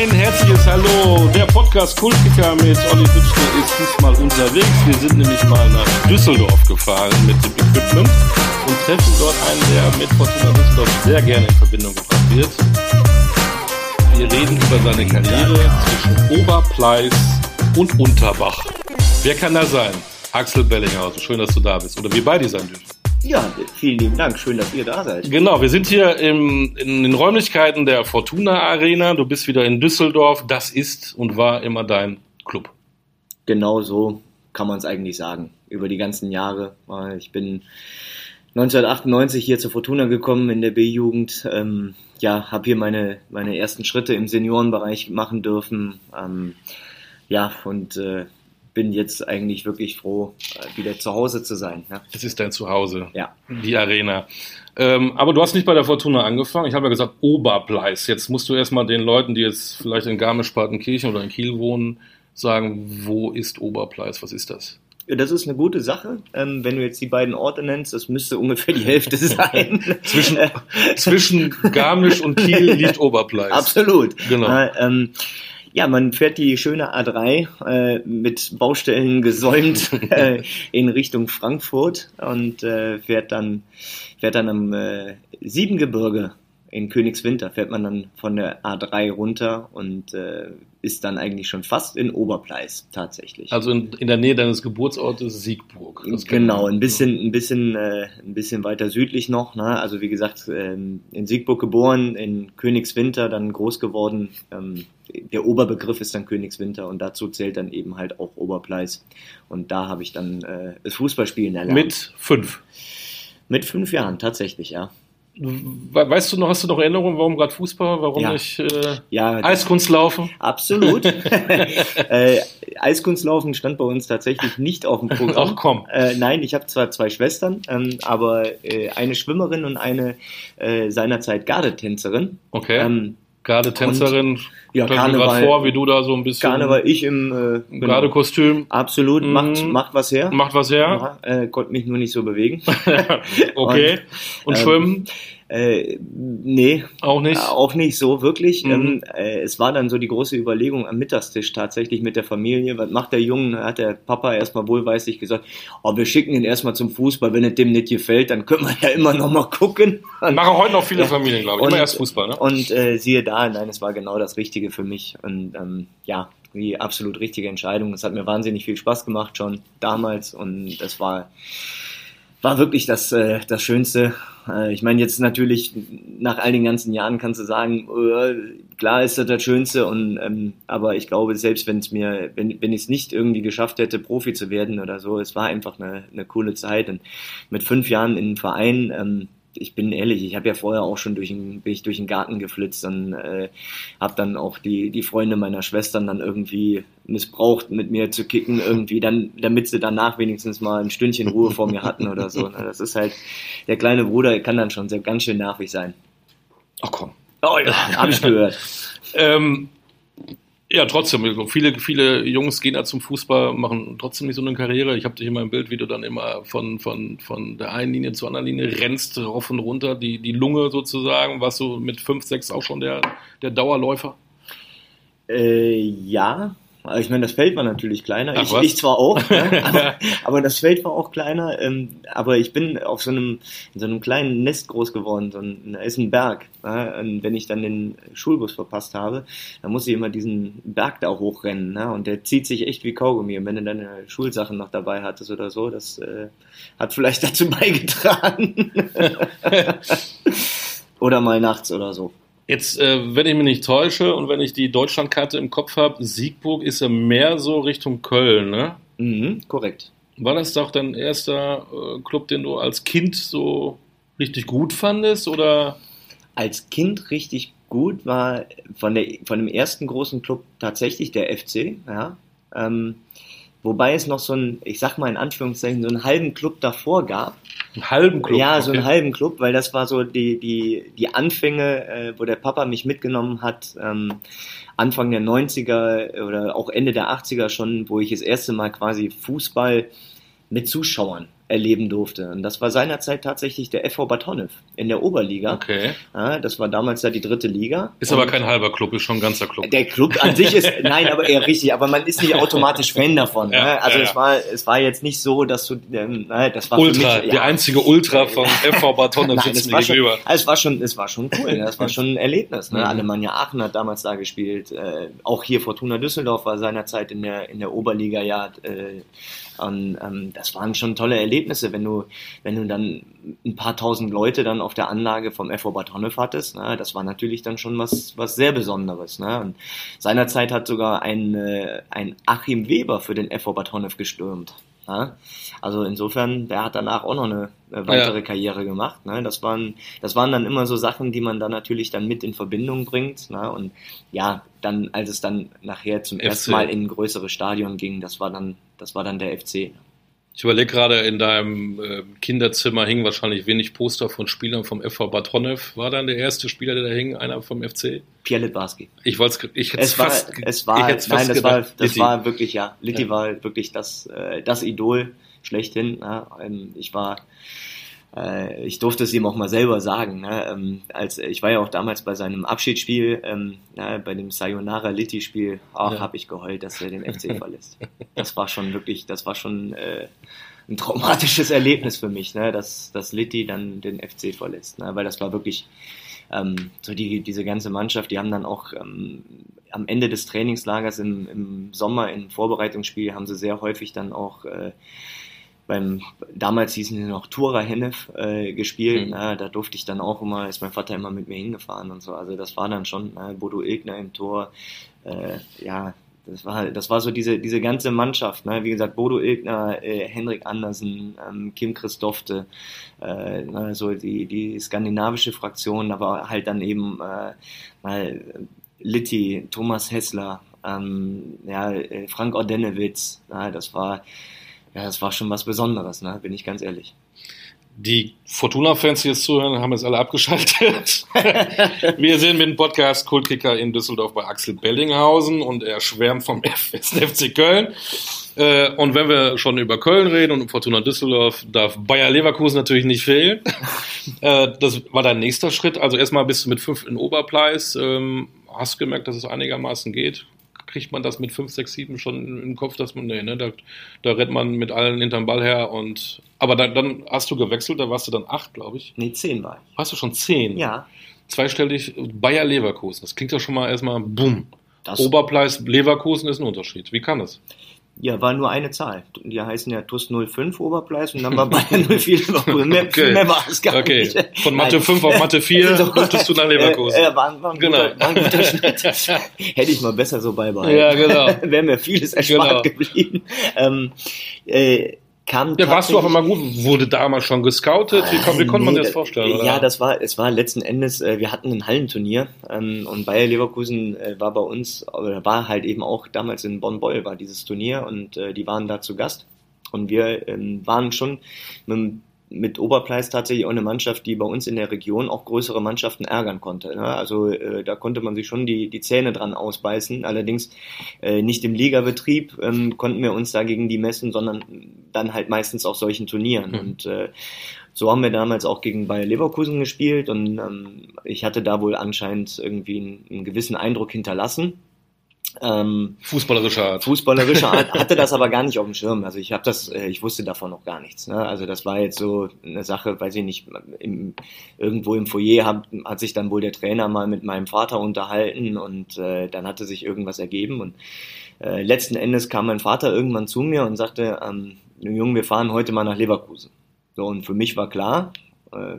Ein herzliches Hallo. Der Podcast Kultkicker mit Olli Bützner ist diesmal unterwegs. Wir sind nämlich mal nach Düsseldorf gefahren mit dem Equipment und treffen dort einen, der mit Fortuna Düsseldorf sehr gerne in Verbindung gebracht wird. Wir reden über seine Karriere zwischen Oberpleis und Unterbach. Wer kann da sein? Axel Bellinghausen, schön, dass du da bist. Oder wir beide sein dürfen. Ja, vielen lieben Dank. Schön, dass ihr da seid. Genau, wir sind hier im, in den Räumlichkeiten der Fortuna Arena. Du bist wieder in Düsseldorf. Das ist und war immer dein Club. Genau so kann man es eigentlich sagen. Über die ganzen Jahre. Ich bin 1998 hier zur Fortuna gekommen in der B-Jugend. Ähm, ja, habe hier meine, meine ersten Schritte im Seniorenbereich machen dürfen. Ähm, ja, und äh, bin jetzt eigentlich wirklich froh, äh, wieder zu Hause zu sein. Ne? Es ist dein Zuhause, ja. die Arena. Ähm, aber du hast nicht bei der Fortuna angefangen. Ich habe ja gesagt, Oberpleis. Jetzt musst du erstmal den Leuten, die jetzt vielleicht in Garmisch-Partenkirchen oder in Kiel wohnen, sagen, wo ist Oberpleis? Was ist das? Ja, das ist eine gute Sache. Ähm, wenn du jetzt die beiden Orte nennst, das müsste ungefähr die Hälfte sein. zwischen, zwischen Garmisch und Kiel liegt Oberpleis. Absolut. Genau. Äh, ähm, ja, man fährt die schöne A3 äh, mit Baustellen gesäumt äh, in Richtung Frankfurt und äh, fährt dann fährt dann am äh, Siebengebirge in Königswinter fährt man dann von der A3 runter und äh, ist dann eigentlich schon fast in Oberpleis tatsächlich. Also in, in der Nähe deines Geburtsortes Siegburg. Genau, ein bisschen, ein bisschen, äh, ein bisschen weiter südlich noch. Ne? Also wie gesagt, ähm, in Siegburg geboren, in Königswinter dann groß geworden. Ähm, der Oberbegriff ist dann Königswinter und dazu zählt dann eben halt auch Oberpleis. Und da habe ich dann äh, das Fußballspielen erlernt. Mit fünf? Mit fünf Jahren, tatsächlich, ja. Weißt du noch, hast du noch Erinnerungen, warum gerade Fußball, warum ja. nicht äh, ja, Eiskunstlaufen? Absolut. äh, Eiskunstlaufen stand bei uns tatsächlich nicht auf dem Programm. Ach komm. Äh, nein, ich habe zwar zwei Schwestern, ähm, aber äh, eine Schwimmerin und eine äh, seinerzeit Gardetänzerin. Okay. Ähm, Gardetänzerin, ja, Karneval, vor, wie du da so ein bisschen. Karneval, ich im äh, genau. Gardekostüm. Absolut, mhm. macht, macht was her. Macht was her. Ja, äh, konnte mich nur nicht so bewegen. okay. Und, und ähm, Schwimmen? Äh, nee. Auch nicht? Äh, auch nicht so wirklich. Mhm. Ähm, äh, es war dann so die große Überlegung am Mittagstisch tatsächlich mit der Familie. Was macht der Junge? Hat der Papa erstmal wohlweislich gesagt, oh, wir schicken ihn erstmal zum Fußball. Wenn es dem nicht gefällt, dann können wir ja immer noch mal gucken. Und, Machen heute noch viele ja. Familien, glaube ich. Immer erst Fußball, ne? Und äh, siehe da, nein, es war genau das Richtige für mich. Und ähm, ja, die absolut richtige Entscheidung. Es hat mir wahnsinnig viel Spaß gemacht schon damals und es war war wirklich das, äh, das Schönste. Äh, ich meine, jetzt natürlich nach all den ganzen Jahren kannst du sagen, äh, klar ist das das Schönste, und, ähm, aber ich glaube, selbst wenn es mir, wenn, wenn ich es nicht irgendwie geschafft hätte, Profi zu werden oder so, es war einfach eine, eine coole Zeit. Und mit fünf Jahren in einem Verein, ähm, ich bin ehrlich, ich habe ja vorher auch schon durch den, bin ich durch den Garten geflitzt und äh, habe dann auch die, die Freunde meiner Schwestern dann irgendwie missbraucht, mit mir zu kicken, irgendwie, dann, damit sie danach wenigstens mal ein Stündchen Ruhe vor mir hatten oder so. Ne? Das ist halt, der kleine Bruder kann dann schon sehr ganz schön nervig sein. Ach komm. Oh ja, habe ich gehört. ähm, ja, trotzdem. Viele, viele Jungs gehen da zum Fußball, machen trotzdem nicht so eine Karriere. Ich habe dich immer im Bild, wie du dann immer von, von, von der einen Linie zur anderen Linie rennst, rauf und runter, die, die Lunge sozusagen. Warst du mit 5, 6 auch schon der, der Dauerläufer? Äh, ja, also ich meine, das Feld war natürlich kleiner. Ach, ich, ich, zwar auch, ne? aber, aber, das Feld war auch kleiner. Ähm, aber ich bin auf so einem, in so einem kleinen Nest groß geworden. So ein, da ist ein Berg. Ne? Und wenn ich dann den Schulbus verpasst habe, dann muss ich immer diesen Berg da hochrennen. Ne? Und der zieht sich echt wie Kaugummi. Und wenn du deine Schulsachen noch dabei hattest oder so, das äh, hat vielleicht dazu beigetragen. oder mal nachts oder so. Jetzt, äh, wenn ich mich nicht täusche und wenn ich die Deutschlandkarte im Kopf habe, Siegburg ist ja mehr so Richtung Köln, ne? Mhm, korrekt. War das doch dein erster äh, Club, den du als Kind so richtig gut fandest, oder? Als Kind richtig gut war von, der, von dem ersten großen Club tatsächlich der FC, ja. Ähm, wobei es noch so ein, ich sag mal in Anführungszeichen, so einen halben Club davor gab, einen halben Club? Ja, so einen halben Club, weil das war so die, die, die Anfänge, äh, wo der Papa mich mitgenommen hat, ähm, Anfang der 90er oder auch Ende der 80er schon, wo ich das erste Mal quasi Fußball mit Zuschauern erleben durfte. Und das war seinerzeit tatsächlich der FV Bad Honnef in der Oberliga. Okay. Ja, das war damals ja die dritte Liga. Ist aber kein halber Club, ist schon ein ganzer Club. Der Club an sich ist, nein, aber eher richtig, aber man ist nicht automatisch Fan davon. Ja, ne? Also ja, es war, es war jetzt nicht so, dass du, ähm, nein, das war Ultra, mich, der einzige Ultra von FV Bad Honnef Nein, sitzt es mir war, schon, gegenüber. also es war schon, es war schon cool, ne? das war schon ein Erlebnis. Ne? Mhm. Alemannia Aachen hat damals da gespielt, äh, auch hier Fortuna Düsseldorf war seinerzeit in der in der Oberliga ja. Äh, und, ähm, das waren schon tolle Erlebnisse, wenn du wenn du dann ein paar tausend Leute dann auf der Anlage vom FV Bad Honnef hattest. Ne? Das war natürlich dann schon was was sehr Besonderes. Ne? Und seinerzeit hat sogar ein äh, ein Achim Weber für den FV Bad Honnef gestürmt. Ja? Also insofern, der hat danach auch noch eine äh, weitere Ja. Karriere gemacht. Ne? Das, waren, das waren dann immer so Sachen, die man dann natürlich dann mit in Verbindung bringt. Ne? Und ja, dann, als es dann nachher zum FC. ersten Mal in ein größeres Stadion ging, das war dann, das war dann der FC. Ich überlege gerade, in deinem äh, Kinderzimmer hingen wahrscheinlich wenig Poster von Spielern vom FV Bad Honnef. War dann der erste Spieler, der da hing, einer vom FC? Pierre Litbarski. Ich wollte ich Es war, fast, es war, ich nein, das war, das Litti. war wirklich, ja, Litti Ja. war wirklich das, äh, das Idol schlechthin. Ne? Ähm, Ich war, äh, ich durfte es ihm auch mal selber sagen. Ne? Ähm, als, ich war ja auch damals bei seinem Abschiedsspiel, ähm, ja, bei dem Sayonara Litti-Spiel, ach, Ja. habe ich geheult, dass er den FC verlässt. Das war schon wirklich, das war schon äh, ein traumatisches Erlebnis für mich, ne? dass, dass Litti dann den FC verlässt. Ne? Weil das war wirklich, ähm, so die, diese ganze Mannschaft, die haben dann auch ähm, am Ende des Trainingslagers im, im Sommer im Vorbereitungsspiel haben sie sehr häufig dann auch äh, beim damals hießen die noch Tura Hennef äh, gespielt. Mhm. Na, da durfte ich dann auch immer, ist mein Vater immer mit mir hingefahren und so. Also das war dann schon äh, Bodo Ilgner im Tor. Äh, ja, das war das war so diese diese ganze Mannschaft. Ne? Wie gesagt, Bodo Ilgner, äh, Henrik Andersen, ähm, Kim Christofte, äh, ne, so die die skandinavische Fraktion, aber halt dann eben äh, mal Litti, Thomas Hessler, ähm, ja, äh, Frank Ordenewitz, das war, ja, das war schon was Besonderes, ne, bin ich ganz ehrlich. Die Fortuna-Fans, die jetzt zuhören, haben jetzt alle abgeschaltet. Wir sind mit dem Podcast Kultkicker in Düsseldorf bei Axel Bellinghausen und er schwärmt vom FC Köln. Äh, Und wenn wir schon über Köln reden und um Fortuna Düsseldorf, darf Bayer Leverkusen natürlich nicht fehlen. Äh, Das war dein nächster Schritt. Also erstmal bist du mit fünf in Oberpleis. Ähm, Hast du gemerkt, dass es einigermaßen geht? Kriegt man das mit fünf, sechs, sieben schon im Kopf, dass man, nee, ne, da, da rennt man mit allen hinterm Ball her und, aber dann, dann hast du gewechselt, da warst du dann acht, glaube ich. Nee, zehn war ich. Warst du schon zehn? Ja, Zweistellig Bayer Leverkusen. Das klingt doch schon mal erstmal, bumm. das Oberpleis Leverkusen ist ein Unterschied. Wie kann das? Ja, war nur eine Zahl. Die heißen ja TUS 05 Oberpleis und dann war Bayern 04 Leverkusen. Mehr, Okay. mehr war es gar Okay. nicht. Von Mathe Nein. 5 auf Mathe 4 Also, durftest du nach Leverkusen. Äh, äh, war, war, ein Genau. guter, war ein guter Schnitt. Hätte ich mal besser so beibehalten. Ja, genau. Wäre mir vieles erspart Genau. geblieben. Ähm, äh, kam Ja, warst du auch immer gut? Wurde damals schon gescoutet? Wie, kon- wie konnte man Nee, sich das vorstellen? Oder? Ja, das war, es war letzten Endes, äh, wir hatten ein Hallenturnier ähm, und Bayer Leverkusen äh, war bei uns, oder war halt eben auch damals in Bonn-Boll war dieses Turnier und äh, die waren da zu Gast und wir ähm, waren schon mit, mit Oberpleis tatsächlich auch eine Mannschaft, die bei uns in der Region auch größere Mannschaften ärgern konnte. Ne? Also äh, da konnte man sich schon die, die Zähne dran ausbeißen, allerdings äh, nicht im Ligabetrieb ähm, konnten wir uns dagegen die messen, sondern dann halt meistens auf solchen Turnieren. Mhm. Und äh, so haben wir damals auch gegen Bayer Leverkusen gespielt und ähm, ich hatte da wohl anscheinend irgendwie einen, einen gewissen Eindruck hinterlassen. Ähm, Fußballerischer Art. fußballerischer Art hatte das aber gar nicht auf dem Schirm. Also ich habe das, äh, ich wusste davon noch gar nichts. Ne? Also das war jetzt so eine Sache, weiß ich nicht, im, irgendwo im Foyer hat, hat sich dann wohl der Trainer mal mit meinem Vater unterhalten und äh, dann hatte sich irgendwas ergeben und äh, letzten Endes kam mein Vater irgendwann zu mir und sagte, ähm, Junge, wir fahren heute mal nach Leverkusen. So und für mich war klar, äh,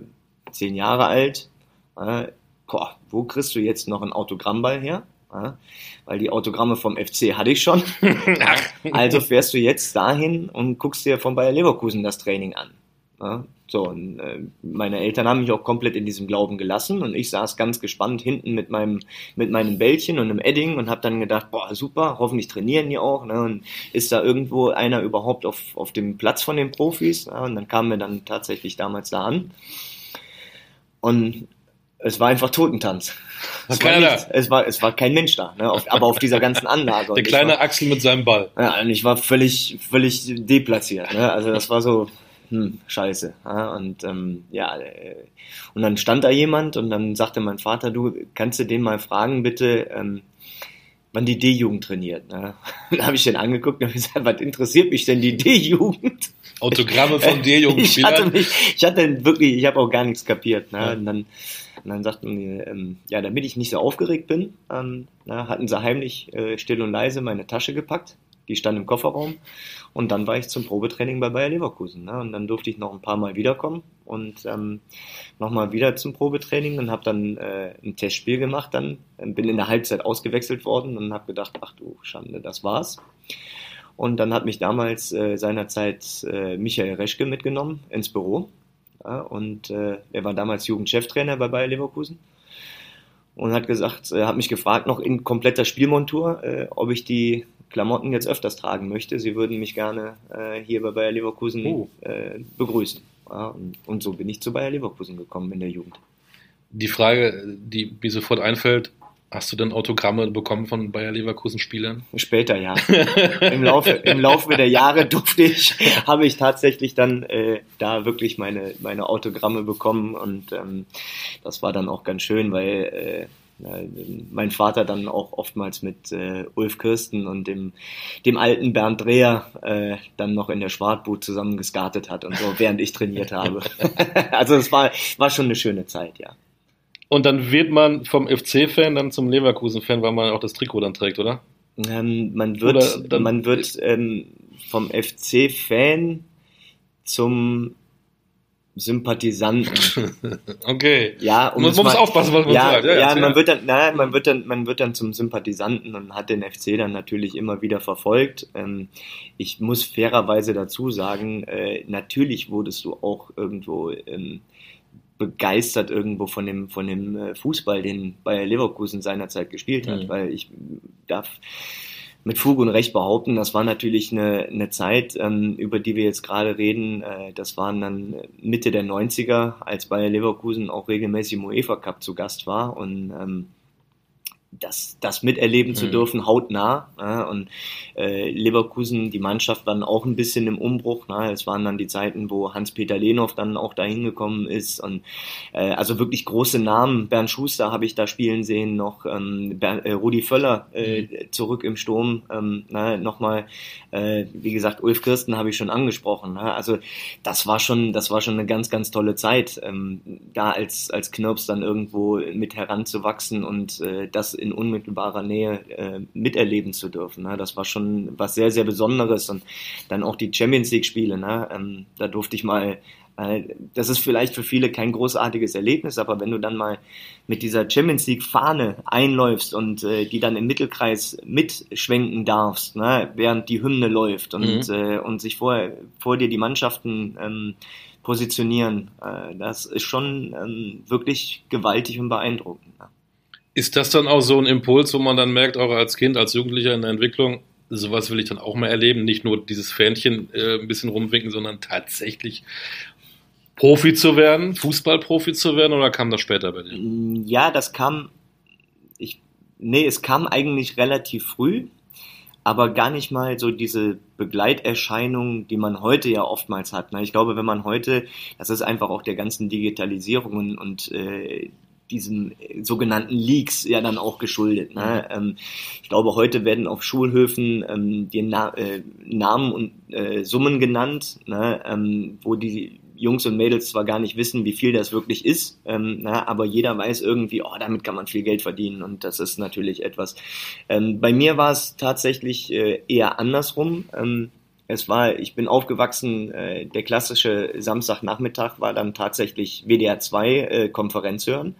zehn Jahre alt, äh, boah, wo kriegst du jetzt noch einen Autogrammball her? Ja, weil die Autogramme vom FC hatte ich schon. Also fährst du jetzt dahin und guckst dir von Bayer Leverkusen das Training an. Ja, so, und, äh, meine Eltern haben mich auch komplett in diesem Glauben gelassen und ich saß ganz gespannt hinten mit meinem, mit meinem Bällchen und einem Edding und habe dann gedacht, boah, super, hoffentlich trainieren die auch. Ne? Und ist da irgendwo einer überhaupt auf, auf dem Platz von den Profis? Ja, und dann kamen wir dann tatsächlich damals da an. Und es war einfach Totentanz. War Es war, keiner nichts. es, war, es war kein Mensch da, ne? auf, aber auf dieser ganzen Anlage. Der kleine war, Axel mit seinem Ball. ja, und ich war völlig, völlig deplatziert. Ne? Also das war so, hm, scheiße. Ja, und ähm, ja, äh, und dann stand da jemand und dann sagte mein Vater, du kannst du den mal fragen, bitte, ähm, wann die D-Jugend trainiert. Ne? Dann habe ich den angeguckt und habe gesagt, was interessiert mich denn die D-Jugend? Autogramme von D-Jugendspielern? ich hatte mich, ich hatte wirklich, ich habe auch gar nichts kapiert. Ne? Ja. Und dann und dann sagten die, ähm, ja, damit ich nicht so aufgeregt bin, ähm, na, hatten sie heimlich äh, still und leise meine Tasche gepackt. Die stand im Kofferraum. Und dann war ich zum Probetraining bei Bayer Leverkusen. Ne? Und dann durfte ich noch ein paar Mal wiederkommen und ähm, nochmal wieder zum Probetraining und habe dann äh, ein Testspiel gemacht. Dann bin in der Halbzeit ausgewechselt worden und habe gedacht, ach du Schande, das war's. Und dann hat mich damals äh, seinerzeit äh, Michael Reschke mitgenommen ins Büro ja, und äh, er war damals Jugendcheftrainer bei Bayer Leverkusen und hat gesagt, er hat mich gefragt, noch in kompletter Spielmontur, äh, ob ich die Klamotten jetzt öfters tragen möchte. Sie würden mich gerne äh, hier bei Bayer Leverkusen oh. äh, begrüßen. Ja, und, und, so bin ich zu Bayer Leverkusen gekommen in der Jugend. Die Frage, die mir sofort einfällt, Hast du denn Autogramme bekommen von Bayer Leverkusen Spielern? Später, ja. Im Laufe, Im Laufe der Jahre durfte ich, habe ich tatsächlich dann äh, da wirklich meine, meine Autogramme bekommen und ähm, das war dann auch ganz schön, weil äh, mein Vater dann auch oftmals mit äh, Ulf Kirsten und dem, dem alten Bernd Dreher äh, dann noch in der Schwartboot zusammen geskartet hat und so, während ich trainiert habe. also es war, war schon eine schöne Zeit, ja. Und dann wird man vom FC-Fan dann zum Leverkusen-Fan, weil man auch das Trikot dann trägt, oder? Ähm, man wird, man wird ähm, vom FC-Fan zum Sympathisanten. okay. Ja, um man muss mal, aufpassen, was man ja, sagt. Ja, ja man wird dann, nein, man wird dann, man wird dann zum Sympathisanten und hat den FC dann natürlich immer wieder verfolgt. Ähm, ich muss fairerweise dazu sagen, äh, natürlich wurdest du auch irgendwo ähm, begeistert irgendwo von dem, von dem äh, Fußball, den Bayer Leverkusen seinerzeit gespielt hat, mhm. weil ich darf mit Fug und Recht behaupten, das war natürlich eine, eine Zeit, ähm, über die wir jetzt gerade reden. Äh, das waren dann Mitte der 90er, als Bayer Leverkusen auch regelmäßig im UEFA Cup zu Gast war und ähm, das, das miterleben mhm. zu dürfen, hautnah. Ja, und äh, Leverkusen, die Mannschaft war dann auch ein bisschen im Umbruch. Na, es waren dann die Zeiten, wo Hans-Peter Lehnhoff dann auch dahin gekommen ist. Und äh, also wirklich große Namen. Bernd Schuster habe ich da spielen sehen, noch ähm, Bernd, äh, Rudi Völler äh, mhm. zurück im Sturm. Ähm, na, nochmal, äh, wie gesagt, Ulf Kirsten habe ich schon angesprochen. Na, also das war schon, das war schon eine ganz, ganz tolle Zeit, ähm, da als, als Knirps dann irgendwo mit heranzuwachsen und äh, das in unmittelbarer Nähe äh, miterleben zu dürfen. Ne? Das war schon was sehr, sehr Besonderes. Und dann auch die Champions League-Spiele, ne? ähm, da durfte ich mal äh, das ist vielleicht für viele kein großartiges Erlebnis, aber wenn du dann mal mit dieser Champions League Fahne einläufst und äh, die dann im Mittelkreis mitschwenken darfst, ne, während die Hymne läuft und, mhm. äh, und sich vor, vor dir die Mannschaften ähm, positionieren, äh, das ist schon ähm, wirklich gewaltig und beeindruckend. Ne? Ist das dann auch so ein Impuls, wo man dann merkt, auch als Kind, als Jugendlicher in der Entwicklung, sowas will ich dann auch mal erleben, nicht nur dieses Fähnchen äh, ein bisschen rumwinken, sondern tatsächlich Profi zu werden, Fußballprofi zu werden oder kam das später bei dir? Mm, ja, das kam, ich, nee, es kam eigentlich relativ früh, aber gar nicht mal so diese Begleiterscheinung, die man heute ja oftmals hat. Ich glaube, wenn man heute, das ist einfach auch der ganzen Digitalisierung und, und äh, diesen sogenannten Leaks ja dann auch geschuldet. Ne? Mhm. Ähm, ich glaube, heute werden auf Schulhöfen ähm, die Na äh, Namen und äh, Summen genannt, ne? ähm, wo die Jungs und Mädels zwar gar nicht wissen, wie viel das wirklich ist, ähm, na, aber jeder weiß irgendwie, oh, damit kann man viel Geld verdienen und das ist natürlich etwas. Ähm, bei mir war es tatsächlich äh, eher andersrum. Ähm, es war, ich bin aufgewachsen, äh, der klassische Samstagnachmittag war dann tatsächlich WDR 2 äh, Konferenz hören,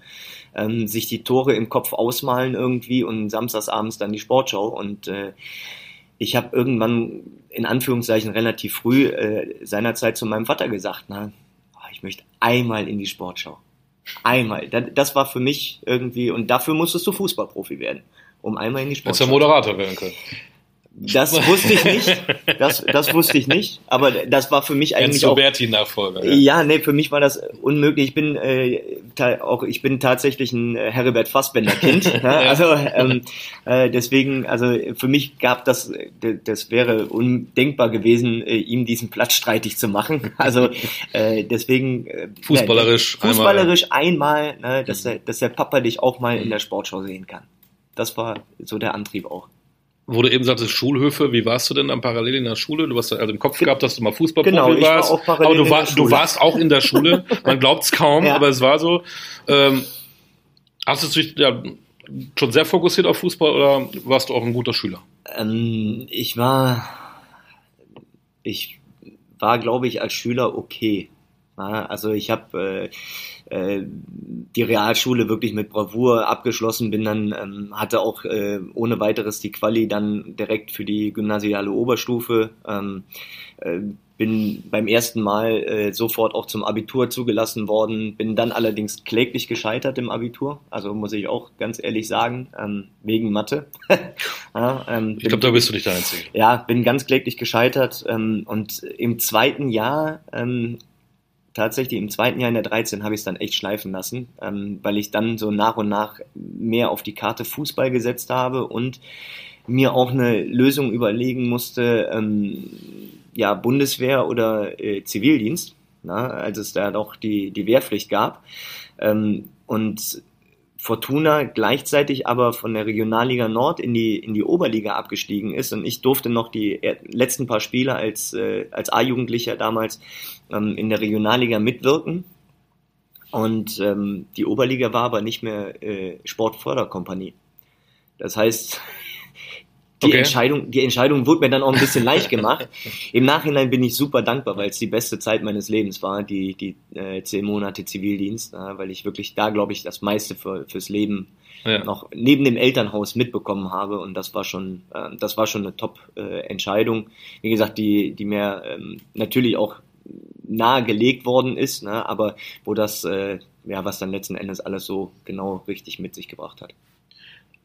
ähm, sich die Tore im Kopf ausmalen irgendwie und samstagsabends dann die Sportschau und äh, ich habe irgendwann in Anführungszeichen relativ früh äh, seinerzeit zu meinem Vater gesagt, na, oh, ich möchte einmal in die Sportschau. Einmal. Das, das war für mich irgendwie, und dafür musstest du Fußballprofi werden, um einmal in die Sportschau. Hättest du Moderator werden können. Das wusste ich nicht. Das, das wusste ich nicht. Aber das war für mich eigentlich auch. Nachfolger. Ja. ja, nee, für mich war das unmöglich. Ich bin äh, auch, ich bin tatsächlich ein äh, Herbert Fassbender Kind. ja, also ähm, äh, deswegen, also für mich gab das, das wäre undenkbar gewesen, äh, ihm diesen Platz streitig zu machen. Also äh, deswegen. Äh, fußballerisch. Ja, fußballerisch einmal, einmal ne, dass der, dass der Papa dich auch mal in der Sportschau sehen kann. Das war so der Antrieb auch wo du eben sagtest, Schulhöfe, wie warst du denn dann parallel in der Schule? Du hast also im Kopf gehabt, dass du mal Fußballprofi genau, ich warst. War auch parallel aber du, war, du warst auch in der Schule. Man glaubt es kaum, ja. aber es war so. Ähm, hast du dich ja, schon sehr fokussiert auf Fußball oder warst du auch ein guter Schüler? Ähm, ich war, ich war, glaube ich, als Schüler okay. Also ich habe äh, die Realschule wirklich mit Bravour abgeschlossen, bin dann, ähm, hatte auch äh, ohne weiteres die Quali dann direkt für die gymnasiale Oberstufe. Ähm, äh, bin beim ersten Mal äh, sofort auch zum Abitur zugelassen worden, bin dann allerdings kläglich gescheitert im Abitur, also muss ich auch ganz ehrlich sagen, ähm, wegen Mathe. ja, ähm, ich glaube, da bist du nicht der Einzige. Ja, bin ganz kläglich gescheitert ähm, und im zweiten Jahr ähm, tatsächlich im zweiten Jahr in der 13 habe ich es dann echt schleifen lassen, ähm, weil ich dann so nach und nach mehr auf die Karte Fußball gesetzt habe und mir auch eine Lösung überlegen musste, ähm, ja, Bundeswehr oder äh, Zivildienst, na, als es da doch die, die Wehrpflicht gab. Ähm, und Fortuna gleichzeitig aber von der Regionalliga Nord in die, in die Oberliga abgestiegen ist und ich durfte noch die letzten paar Spiele als, äh, als A-Jugendlicher damals ähm, in der Regionalliga mitwirken. Und ähm, die Oberliga war aber nicht mehr äh, Sportförderkompanie. Das heißt, die, okay. Entscheidung, die Entscheidung wurde mir dann auch ein bisschen leicht gemacht. Im Nachhinein bin ich super dankbar, weil es die beste Zeit meines Lebens war, die, die äh, zehn Monate Zivildienst, äh, weil ich wirklich da, glaube ich, das meiste für, fürs Leben ja. noch neben dem Elternhaus mitbekommen habe und das war schon, äh, das war schon eine Top-Entscheidung. Wie gesagt, die, die mir ähm, natürlich auch nahegelegt worden ist, ne, aber wo das, äh, ja, was dann letzten Endes alles so genau richtig mit sich gebracht hat.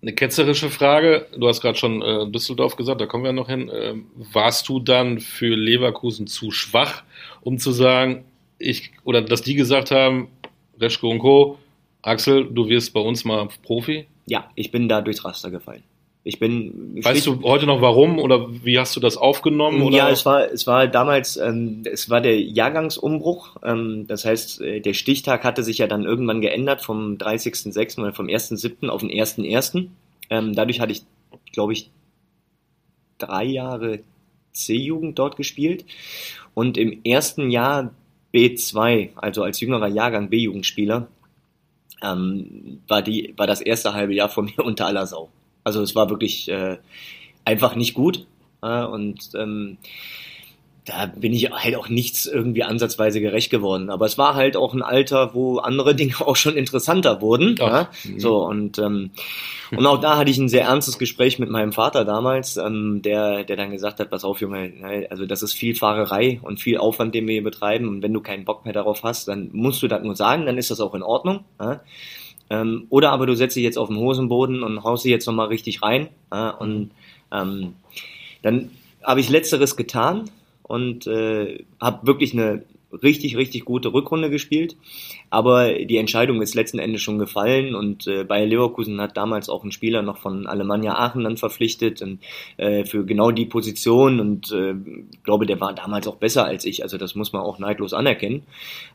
Eine ketzerische Frage. Du hast gerade schon äh, Düsseldorf gesagt, da kommen wir noch hin. Äh, warst du dann für Leverkusen zu schwach, um zu sagen, ich, oder dass die gesagt haben, Reschke und Co., Axel, du wirst bei uns mal Profi? Ja, ich bin da durchs Raster gefallen. Ich bin. Weißt du heute noch warum oder wie hast du das aufgenommen? Oder? Ja, es war, es war damals, ähm, es war der Jahrgangsumbruch. Ähm, das heißt, äh, der Stichtag hatte sich ja dann irgendwann geändert vom 30.06. oder vom 1.07. auf den 1.01. Ähm, dadurch hatte ich, glaube ich, drei Jahre C-Jugend dort gespielt und im ersten Jahr B2, also als jüngerer Jahrgang B-Jugendspieler, ähm, war, die, war das erste halbe Jahr von mir unter aller Sau. Also es war wirklich äh, einfach nicht gut. Äh, und ähm, da bin ich halt auch nichts irgendwie ansatzweise gerecht geworden. Aber es war halt auch ein Alter, wo andere Dinge auch schon interessanter wurden. Ja? Mhm. So und ähm, und auch da hatte ich ein sehr ernstes Gespräch mit meinem Vater damals, ähm, der der dann gesagt hat, pass auf Junge, ne, also das ist viel Fahrerei und viel Aufwand, den wir hier betreiben. Und wenn du keinen Bock mehr darauf hast, dann musst du das nur sagen, dann ist das auch in Ordnung. Ja? Ähm, oder aber du setzt dich jetzt auf den Hosenboden und haust sie jetzt nochmal richtig rein. Äh, und ähm, dann habe ich letzteres getan und äh, habe wirklich eine richtig, richtig gute Rückrunde gespielt. Aber die Entscheidung ist letzten Endes schon gefallen und äh, Bayer Leverkusen hat damals auch einen Spieler noch von Alemannia Aachen dann verpflichtet und, äh, für genau die Position und äh, glaube, der war damals auch besser als ich. Also das muss man auch neidlos anerkennen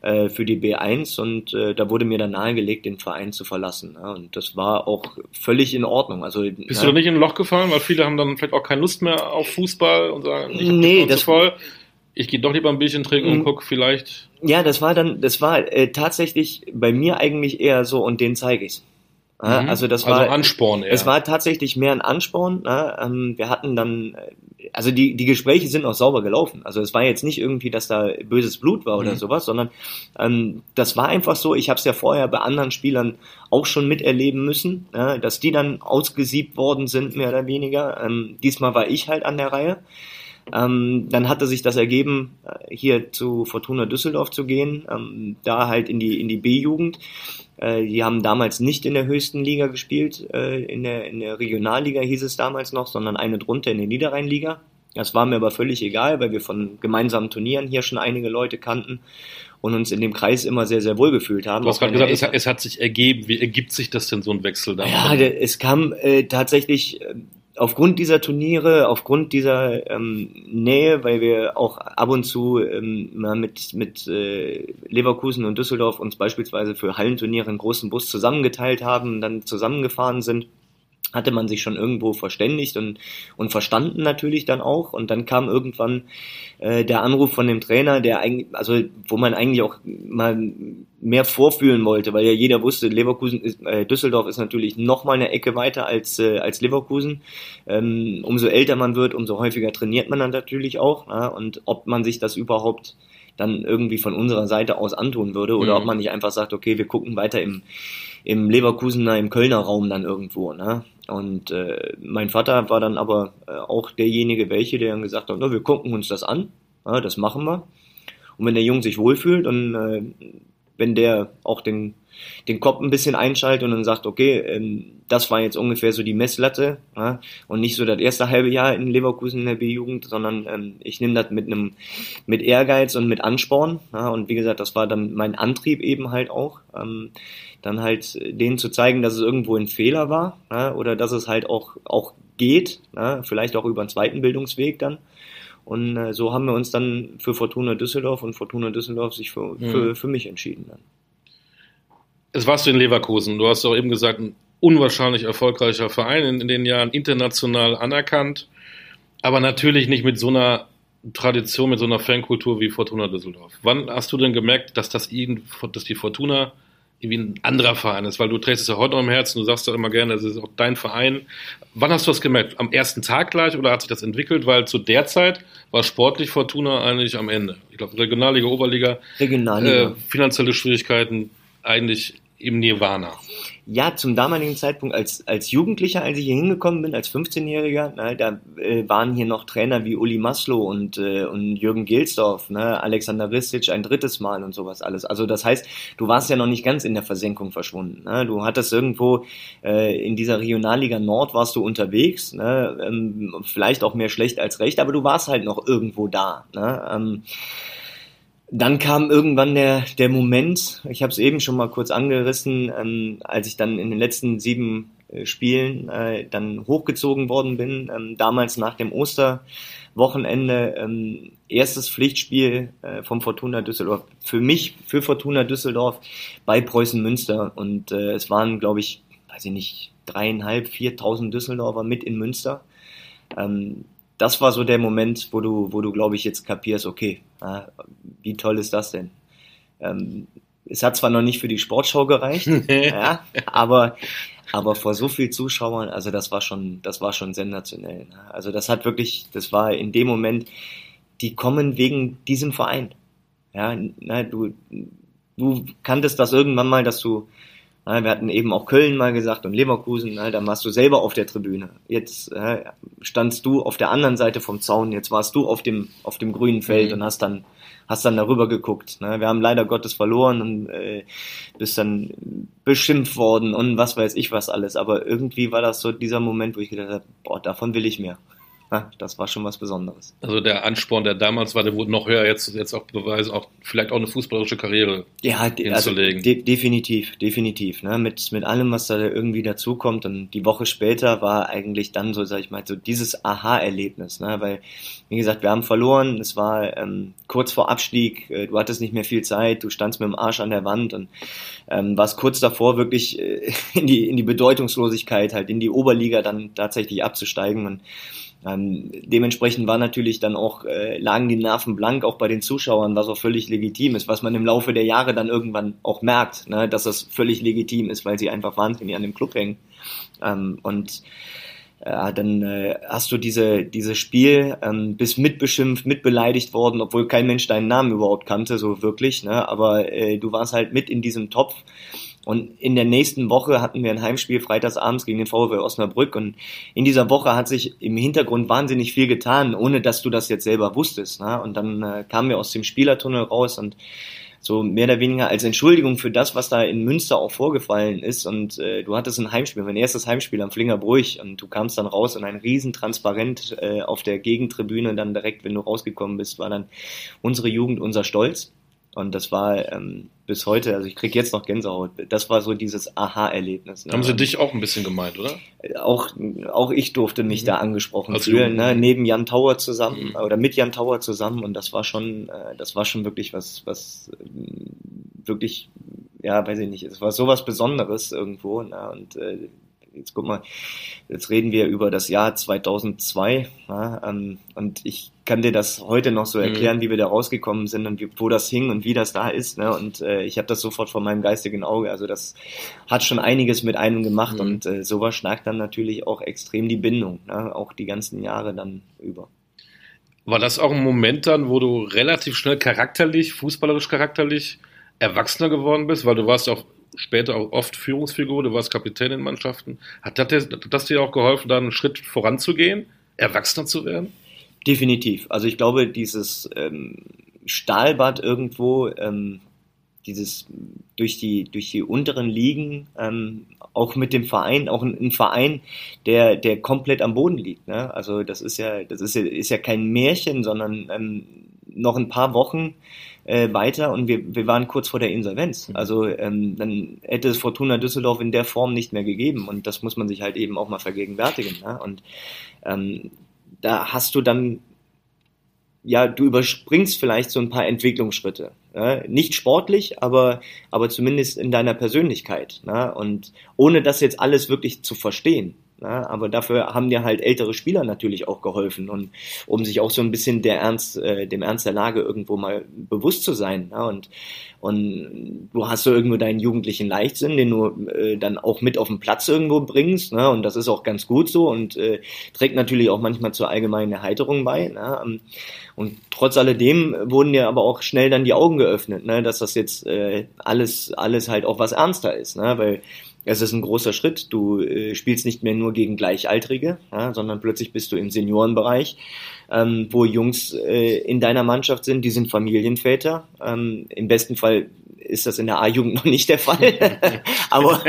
äh, für die B1 und äh, da wurde mir dann nahegelegt, den Verein zu verlassen. Ja, und das war auch völlig in Ordnung. Also, Bist ja, du da nicht in ein Loch gefallen, weil viele haben dann vielleicht auch keine Lust mehr auf Fußball und sagen, ich nee, das voll ich gehe doch lieber ein Bierchen trinken und mhm. guck vielleicht. Ja, das war dann, das war äh, tatsächlich bei mir eigentlich eher so und den zeige ich's. Ja, mhm. Also das war also Ansporn. Eher. Es war tatsächlich mehr ein Ansporn. Ja, ähm, wir hatten dann, also die die Gespräche sind auch sauber gelaufen. Also es war jetzt nicht irgendwie, dass da böses Blut war oder mhm. sowas, sondern ähm, das war einfach so. Ich habe es ja vorher bei anderen Spielern auch schon miterleben müssen, ja, dass die dann ausgesiebt worden sind mehr oder weniger. Ähm, diesmal war ich halt an der Reihe. Ähm, dann hatte sich das ergeben, äh, hier zu Fortuna Düsseldorf zu gehen, ähm, da halt in die, in die B-Jugend. Äh, die haben damals nicht in der höchsten Liga gespielt, äh, in, der, in der Regionalliga hieß es damals noch, sondern eine drunter in der Niederrheinliga. Das war mir aber völlig egal, weil wir von gemeinsamen Turnieren hier schon einige Leute kannten und uns in dem Kreis immer sehr, sehr wohl gefühlt haben. Du hast gerade gesagt, es hat, es hat, sich ergeben. Wie ergibt sich das denn, so ein Wechsel da? Ja, es kam äh, tatsächlich äh, aufgrund dieser Turniere, aufgrund dieser ähm, Nähe, weil wir auch ab und zu ähm, mit, mit äh, Leverkusen und Düsseldorf uns beispielsweise für Hallenturniere einen großen Bus zusammengeteilt haben, dann zusammengefahren sind hatte man sich schon irgendwo verständigt und, und verstanden natürlich dann auch. Und dann kam irgendwann äh, der Anruf von dem Trainer, der eigentlich, also wo man eigentlich auch mal mehr vorfühlen wollte, weil ja jeder wusste, Leverkusen ist, äh, Düsseldorf ist natürlich noch mal eine Ecke weiter als, äh, als Leverkusen. Ähm, umso älter man wird, umso häufiger trainiert man dann natürlich auch. Ja? Und ob man sich das überhaupt dann irgendwie von unserer Seite aus antun würde oder mhm. ob man nicht einfach sagt, okay, wir gucken weiter im, im Leverkusener, im Kölner Raum dann irgendwo. Ne? Und äh, mein Vater war dann aber äh, auch derjenige, welche, der dann gesagt hat, no, wir gucken uns das an, ja, das machen wir. Und wenn der Junge sich wohlfühlt und äh, wenn der auch den, den Kopf ein bisschen einschaltet und dann sagt, okay, ähm, das war jetzt ungefähr so die Messlatte ja, und nicht so das erste halbe Jahr in Leverkusen in der B-Jugend, sondern ähm, ich nehme das mit einem mit Ehrgeiz und mit Ansporn ja, und wie gesagt, das war dann mein Antrieb eben halt auch. Ähm, dann halt denen zu zeigen, dass es irgendwo ein Fehler war ja, oder dass es halt auch, auch geht, vielleicht auch über einen zweiten Bildungsweg dann. Und äh, so haben wir uns dann für Fortuna Düsseldorf und Fortuna Düsseldorf sich für, mhm. für, für mich entschieden dann. Es warst du in Leverkusen. Du hast auch eben gesagt, ein unwahrscheinlich erfolgreicher Verein in, in den Jahren, international anerkannt, aber natürlich nicht mit so einer Tradition, mit so einer Fankultur wie Fortuna Düsseldorf. Wann hast du denn gemerkt, dass das ihn, dass die Fortuna irgendwie ein anderer Verein ist, weil du trägst es ja heute noch im Herzen, du sagst ja immer gerne, das ist auch dein Verein. Wann hast du das gemerkt? Am ersten Tag gleich oder hat sich das entwickelt? Weil zu der Zeit war sportlich Fortuna eigentlich am Ende. Ich glaube, Regionalliga, Oberliga, Regionalliga. Äh, finanzielle Schwierigkeiten eigentlich im Nirvana. Ja, zum damaligen Zeitpunkt als, als Jugendlicher, als ich hier hingekommen bin, als 15-Jähriger, ne, da äh, waren hier noch Trainer wie Uli Maslow und, äh, und Jürgen Gilsdorf, ne, Alexander Ristic ein drittes Mal und sowas alles. Also das heißt, du warst ja noch nicht ganz in der Versenkung verschwunden. Ne? Du hattest irgendwo äh, in dieser Regionalliga Nord warst du unterwegs, ne? ähm, vielleicht auch mehr schlecht als recht, aber du warst halt noch irgendwo da. Ne? Ähm, dann kam irgendwann der, der Moment, ich habe es eben schon mal kurz angerissen, ähm, als ich dann in den letzten sieben äh, Spielen äh, dann hochgezogen worden bin, ähm, damals nach dem Osterwochenende, ähm, erstes Pflichtspiel äh, vom Fortuna Düsseldorf, für mich, für Fortuna Düsseldorf bei Preußen Münster und äh, es waren, glaube ich, weiß ich nicht, dreieinhalb, viertausend Düsseldorfer mit in Münster. Ähm, das war so der Moment, wo du, wo du, glaube ich, jetzt kapierst, okay, äh, wie toll ist das denn? Ähm, es hat zwar noch nicht für die Sportschau gereicht, ja, aber, aber vor so viel Zuschauern, also das war schon, das war schon sensationell. Ne? Also das hat wirklich, das war in dem Moment, die kommen wegen diesem Verein. Ja, na, du, du kanntest das irgendwann mal, dass du wir hatten eben auch Köln mal gesagt und Leverkusen, da warst du selber auf der Tribüne. Jetzt standst du auf der anderen Seite vom Zaun, jetzt warst du auf dem, auf dem grünen Feld mhm. und hast dann, hast dann darüber geguckt. Ne? Wir haben leider Gottes verloren und äh, bist dann beschimpft worden und was weiß ich was alles. Aber irgendwie war das so dieser Moment, wo ich gedacht habe, boah, davon will ich mehr das war schon was Besonderes. Also der Ansporn, der damals war, der wurde noch höher, jetzt, jetzt auch beweisen, auch vielleicht auch eine fußballerische Karriere ja, also hinzulegen. Also de definitiv, definitiv. Ne? Mit, mit allem, was da irgendwie dazukommt. Und die Woche später war eigentlich dann so, sag ich mal, so dieses Aha-Erlebnis. Ne? Weil, wie gesagt, wir haben verloren, es war ähm, kurz vor Abstieg, äh, du hattest nicht mehr viel Zeit, du standst mit dem Arsch an der Wand und ähm, warst kurz davor, wirklich äh, in, die, in die Bedeutungslosigkeit, halt in die Oberliga dann tatsächlich abzusteigen. Und ähm, dementsprechend war natürlich dann auch, äh, lagen die Nerven blank, auch bei den Zuschauern, was auch völlig legitim ist, was man im Laufe der Jahre dann irgendwann auch merkt, ne, dass das völlig legitim ist, weil sie einfach wahnsinnig an dem Club hängen. Ähm, und äh, dann äh, hast du diese dieses Spiel, ähm, bist mitbeschimpft, mitbeleidigt worden, obwohl kein Mensch deinen Namen überhaupt kannte, so wirklich, ne? aber äh, du warst halt mit in diesem Topf Und in der nächsten Woche hatten wir ein Heimspiel freitagsabends gegen den VfL Osnabrück und in dieser Woche hat sich im Hintergrund wahnsinnig viel getan, ohne dass du das jetzt selber wusstest. Ne? Und dann äh, kamen wir aus dem Spielertunnel raus und so mehr oder weniger als Entschuldigung für das, was da in Münster auch vorgefallen ist. Und äh, du hattest ein Heimspiel, mein erstes Heimspiel am Flingerbruch und du kamst dann raus und ein Riesentransparent äh, auf der Gegentribüne dann direkt, wenn du rausgekommen bist, war dann unsere Jugend, unser Stolz. Und das war ähm, bis heute, also ich krieg jetzt noch Gänsehaut. Das war so dieses Aha-Erlebnis. Ne? Haben sie dich auch ein bisschen gemeint, oder? Auch, auch ich durfte mich mhm. da angesprochen Als fühlen, ne? neben Jan Tauer zusammen mhm. oder mit Jan Tauer zusammen. Und das war schon, äh, das war schon wirklich was, was äh, wirklich, ja, weiß ich nicht, es war sowas Besonderes irgendwo. Ne? Und äh, jetzt guck mal, jetzt reden wir über das Jahr 2002 ja, ähm, und ich kann dir das heute noch so mhm. erklären, mhm. wie wir da rausgekommen sind und wie, wo das hing und wie das da ist. Ne? Und äh, ich habe das sofort vor meinem geistigen Auge. Also das hat schon einiges mit einem gemacht mhm. und äh, sowas schnagt dann natürlich auch extrem die Bindung, ne? auch die ganzen Jahre dann über. War das auch ein Moment dann, wo du relativ schnell charakterlich, fußballerisch charakterlich erwachsener geworden bist, weil du warst auch später auch oft Führungsfigur, du warst Kapitän in Mannschaften. Hat das, dir auch geholfen, da einen Schritt voranzugehen, erwachsener zu werden? Definitiv. Also ich glaube, dieses ähm, Stahlbad irgendwo, ähm, dieses durch die durch die unteren Ligen, ähm, auch mit dem Verein, auch ein, ein, Verein, der der komplett am Boden liegt. Ne? Also das ist ja das ist ja, ist ja kein Märchen, sondern ähm, noch ein paar Wochen äh, weiter und wir, wir waren kurz vor der Insolvenz. Mhm. Also ähm, dann hätte es Fortuna Düsseldorf in der Form nicht mehr gegeben und das muss man sich halt eben auch mal vergegenwärtigen. Ne? Und ähm, da hast du dann ja, du überspringst vielleicht so ein paar Entwicklungsschritte. Ja? Nicht sportlich, aber, aber zumindest in deiner Persönlichkeit. Ne? Und ohne das jetzt alles wirklich zu verstehen. Ja, aber dafür haben dir halt ältere Spieler natürlich auch geholfen und um sich auch so ein bisschen der Ernst, äh, dem Ernst der Lage irgendwo mal bewusst zu sein. Ja, und, und du hast so irgendwo deinen jugendlichen Leichtsinn, den du äh, dann auch mit auf den Platz irgendwo bringst. Ne, und das ist auch ganz gut so und äh, trägt natürlich auch manchmal zur allgemeinen Erheiterung bei. Ne, und trotz alledem wurden dir aber auch schnell dann die Augen geöffnet, ne, dass das jetzt äh, alles, alles halt auch was ernster ist. Ne, weil es ist ein großer Schritt. Du äh, spielst nicht mehr nur gegen Gleichaltrige, ja, sondern plötzlich bist du im Seniorenbereich, ähm, wo Jungs äh, in deiner Mannschaft sind, die sind Familienväter. Ähm, Im besten Fall ist das in der A-Jugend noch nicht der Fall. aber,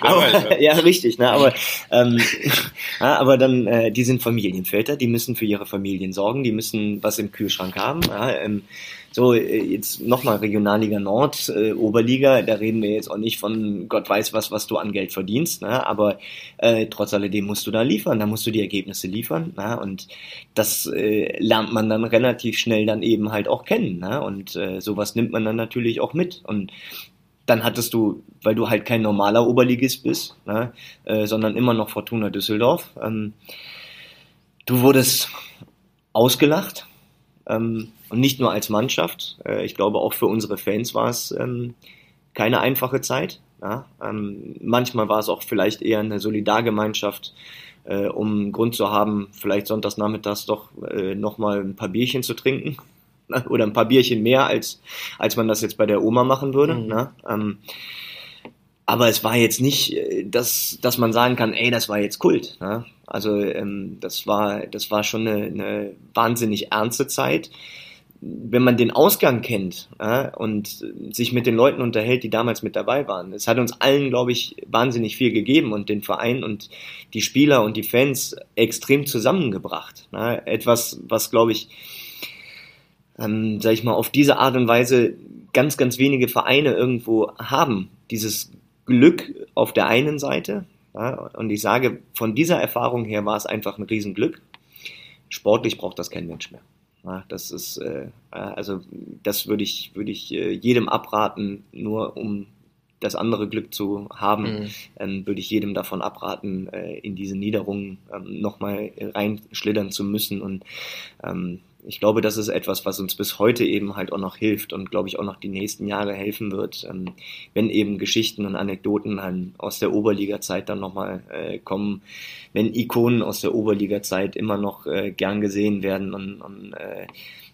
aber ja, richtig. Ne? Aber, ähm, ja, aber dann, äh, die sind Familienväter, die müssen für ihre Familien sorgen, die müssen was im Kühlschrank haben. Ja? Ähm, so, äh, jetzt nochmal Regionalliga Nord, äh, Oberliga, da reden wir jetzt auch nicht von Gott weiß was, was du an Geld verdienst, ne? aber äh, trotz alledem musst du da liefern, da musst du die Ergebnisse liefern ne? und das äh, lernt man dann relativ schnell dann eben halt auch kennen ne? und äh, sowas nimmt man dann natürlich auch mit und dann hattest du, weil du halt kein normaler Oberligist bist, ne? äh, sondern immer noch Fortuna Düsseldorf, ähm, du wurdest ausgelacht, ähm, und nicht nur als Mannschaft. Äh, ich glaube, auch für unsere Fans war es ähm, keine einfache Zeit. Ja? Ähm, manchmal war es auch vielleicht eher eine Solidargemeinschaft, äh, um Grund zu haben, vielleicht sonntags nachmittags doch äh, nochmal ein paar Bierchen zu trinken. Oder ein paar Bierchen mehr, als, als man das jetzt bei der Oma machen würde. Mhm. Ne? Ähm, aber es war jetzt nicht, äh, dass, dass man sagen kann, ey, das war jetzt Kult. Ne? Also ähm, das war, das war schon eine, eine wahnsinnig ernste Zeit. Wenn man den Ausgang kennt äh, und sich mit den Leuten unterhält, die damals mit dabei waren, es hat uns allen, glaube ich, wahnsinnig viel gegeben und den Verein und die Spieler und die Fans extrem zusammengebracht. Ne? Etwas, was, glaube ich, ähm, sag ich mal, auf diese Art und Weise ganz, ganz wenige Vereine irgendwo haben. Dieses Glück auf der einen Seite. Ja, und ich sage, von dieser Erfahrung her war es einfach ein Riesenglück. Sportlich braucht das kein Mensch mehr. Ja, das ist, äh, also das würde ich, würde ich äh, jedem abraten, nur um das andere Glück zu haben, mhm. ähm, würde ich jedem davon abraten, äh, in diese Niederungen ähm, nochmal reinschlittern zu müssen. Und ähm, ich glaube, das ist etwas, was uns bis heute eben halt auch noch hilft und glaube ich auch noch die nächsten Jahre helfen wird, ähm, wenn eben Geschichten und Anekdoten dann aus der Oberliga-Zeit dann nochmal äh, kommen, wenn Ikonen aus der Oberliga-Zeit immer noch äh, gern gesehen werden und, und äh,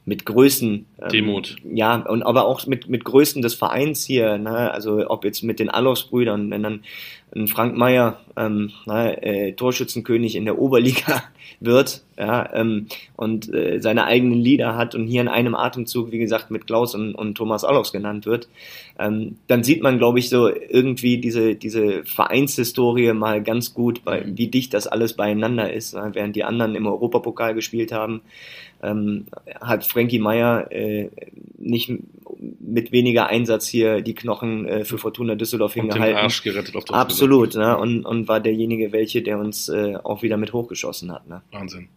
mit Größen. Ähm, Demut. Ja, und aber auch mit, mit Größen des Vereins hier, ne? also ob jetzt mit den Allos-Brüdern, wenn dann Frank Meyer ähm, ne, äh, Torschützenkönig in der Oberliga wird ja, ähm, und äh, seine eigenen Lieder hat und hier in einem Atemzug, wie gesagt, mit Klaus und, und Thomas Allos genannt wird, ähm, dann sieht man, glaube ich, so irgendwie diese, diese Vereinshistorie mal ganz gut, weil, wie dicht das alles beieinander ist, ne? während die anderen im Europapokal gespielt haben ähm, hat Frankie Meyer äh, nicht mit weniger Einsatz hier die Knochen äh, für Fortuna Düsseldorf und hingehalten. Den Arsch gerettet auf der Absolut, ne? und, und war derjenige, welche, der uns äh, auch wieder mit hochgeschossen hat. Ne? Wahnsinn.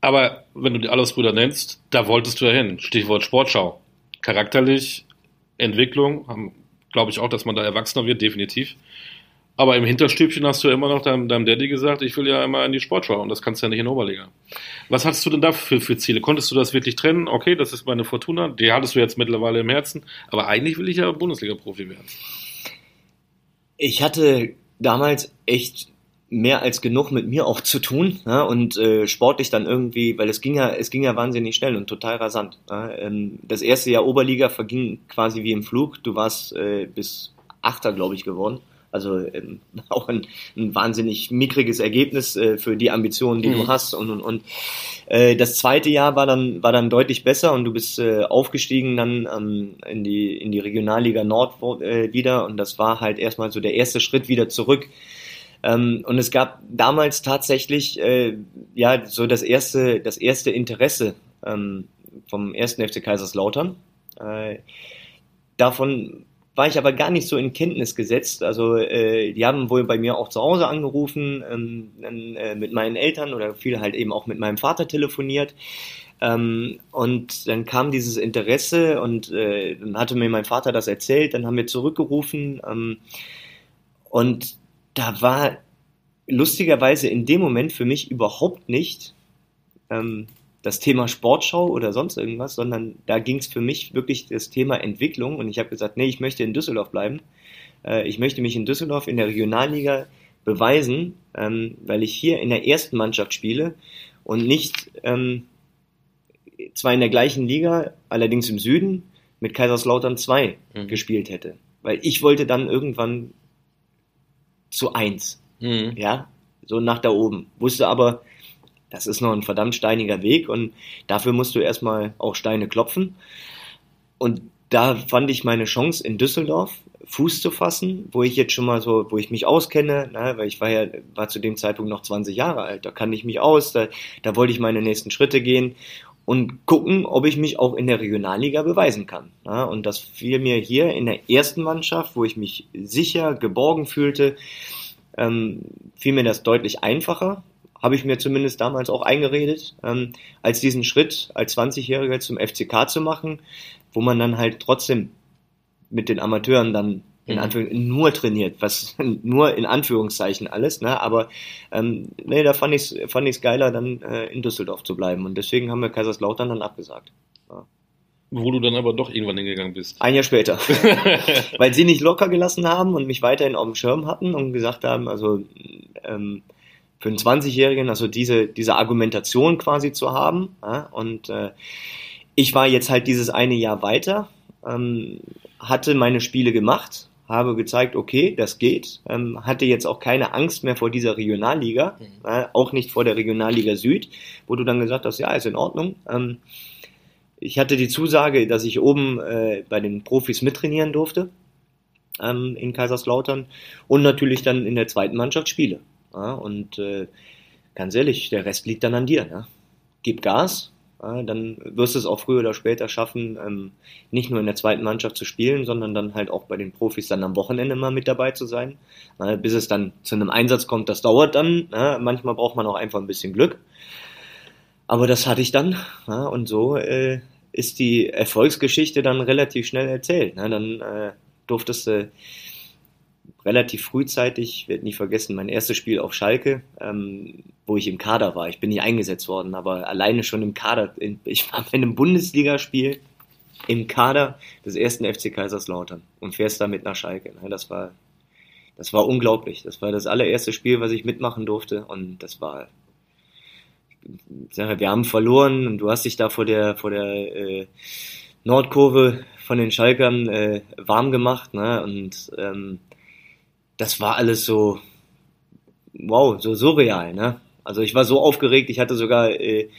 Aber wenn du die Allesbrüder nennst, da wolltest du ja hin. Stichwort Sportschau. Charakterlich, Entwicklung, glaube ich auch, dass man da erwachsener wird, definitiv. Aber im Hinterstübchen hast du immer noch deinem, deinem Daddy gesagt, ich will ja immer in die Sportschau und das kannst du ja nicht in Oberliga. Was hattest du denn da für, für Ziele? Konntest du das wirklich trennen? Okay, das ist meine Fortuna, die hattest du jetzt mittlerweile im Herzen, aber eigentlich will ich ja Bundesliga-Profi werden. Ich hatte damals echt mehr als genug mit mir auch zu tun ja, und äh, sportlich dann irgendwie, weil es ging ja, es ging ja wahnsinnig schnell und total rasant. Ja. Ähm, das erste Jahr Oberliga verging quasi wie im Flug. Du warst äh, bis Achter, glaube ich, geworden. Also ähm, auch ein, ein wahnsinnig mickriges Ergebnis äh, für die Ambitionen, die mhm. du hast. Und, und, und äh, das zweite Jahr war dann, war dann deutlich besser und du bist äh, aufgestiegen dann ähm, in, die, in die Regionalliga Nord äh, wieder. Und das war halt erstmal so der erste Schritt wieder zurück. Ähm, und es gab damals tatsächlich äh, ja so das erste, das erste Interesse ähm, vom ersten FC Kaiserslautern. Äh, davon war ich aber gar nicht so in Kenntnis gesetzt. Also äh, die haben wohl bei mir auch zu Hause angerufen, ähm, dann, äh, mit meinen Eltern oder viel halt eben auch mit meinem Vater telefoniert. Ähm, und dann kam dieses Interesse und äh, dann hatte mir mein Vater das erzählt, dann haben wir zurückgerufen ähm, und da war lustigerweise in dem Moment für mich überhaupt nicht ähm, das Thema Sportschau oder sonst irgendwas, sondern da ging es für mich wirklich das Thema Entwicklung und ich habe gesagt, nee, ich möchte in Düsseldorf bleiben. Äh, ich möchte mich in Düsseldorf in der Regionalliga beweisen, ähm, weil ich hier in der ersten Mannschaft spiele und nicht ähm, zwar in der gleichen Liga, allerdings im Süden, mit Kaiserslautern 2 mhm. gespielt hätte. Weil ich wollte dann irgendwann zu 1. Mhm. Ja, so nach da oben. Wusste aber, das ist noch ein verdammt steiniger Weg und dafür musst du erstmal auch Steine klopfen. Und da fand ich meine Chance in Düsseldorf Fuß zu fassen, wo ich jetzt schon mal so, wo ich mich auskenne, ne, weil ich war ja, war zu dem Zeitpunkt noch 20 Jahre alt, da kann ich mich aus, da, da wollte ich meine nächsten Schritte gehen und gucken, ob ich mich auch in der Regionalliga beweisen kann. Ne, und das fiel mir hier in der ersten Mannschaft, wo ich mich sicher, geborgen fühlte, ähm, fiel mir das deutlich einfacher, habe ich mir zumindest damals auch eingeredet, ähm, als diesen Schritt als 20-Jähriger zum FCK zu machen, wo man dann halt trotzdem mit den Amateuren dann in mhm. Anführungszeichen nur trainiert, was nur in Anführungszeichen alles, ne? Aber ähm, nee, da fand ich es fand ich's geiler, dann äh, in Düsseldorf zu bleiben. Und deswegen haben wir Kaiserslautern dann abgesagt. Ja. Wo du dann aber doch irgendwann hingegangen bist. Ein Jahr später. Weil sie nicht locker gelassen haben und mich weiterhin auf dem Schirm hatten und gesagt haben, also ähm, für einen 20-Jährigen, also diese, diese Argumentation quasi zu haben. Ja, und äh, ich war jetzt halt dieses eine Jahr weiter, ähm, hatte meine Spiele gemacht, habe gezeigt, okay, das geht, ähm, hatte jetzt auch keine Angst mehr vor dieser Regionalliga, mhm. äh, auch nicht vor der Regionalliga Süd, wo du dann gesagt hast, ja, ist in Ordnung. Ähm, ich hatte die Zusage, dass ich oben äh, bei den Profis mittrainieren durfte ähm, in Kaiserslautern und natürlich dann in der zweiten Mannschaft spiele. Ja, und äh, ganz ehrlich, der Rest liegt dann an dir. Ne? Gib Gas, ja, dann wirst du es auch früher oder später schaffen, ähm, nicht nur in der zweiten Mannschaft zu spielen, sondern dann halt auch bei den Profis dann am Wochenende mal mit dabei zu sein. Ja, bis es dann zu einem Einsatz kommt, das dauert dann. manchmal braucht man auch einfach ein bisschen Glück. Aber das hatte ich dann. und so äh, ist die Erfolgsgeschichte dann relativ schnell erzählt. Dann äh, durftest du relativ frühzeitig, werde nie vergessen, mein erstes Spiel auf Schalke, ähm, wo ich im Kader war. Ich bin nicht eingesetzt worden, aber alleine schon im Kader. Ich war bei einem Bundesligaspiel im Kader des ersten FC Kaiserslautern und fährst damit nach Schalke. Ne? Das war, das war unglaublich. Das war das allererste Spiel, was ich mitmachen durfte und das war wir haben verloren und du hast dich da vor der, vor der äh, Nordkurve von den Schalkern äh, warm gemacht. Ne? Und ähm, das war alles so, wow, so surreal. Ne? Also ich war so aufgeregt, ich hatte sogar äh,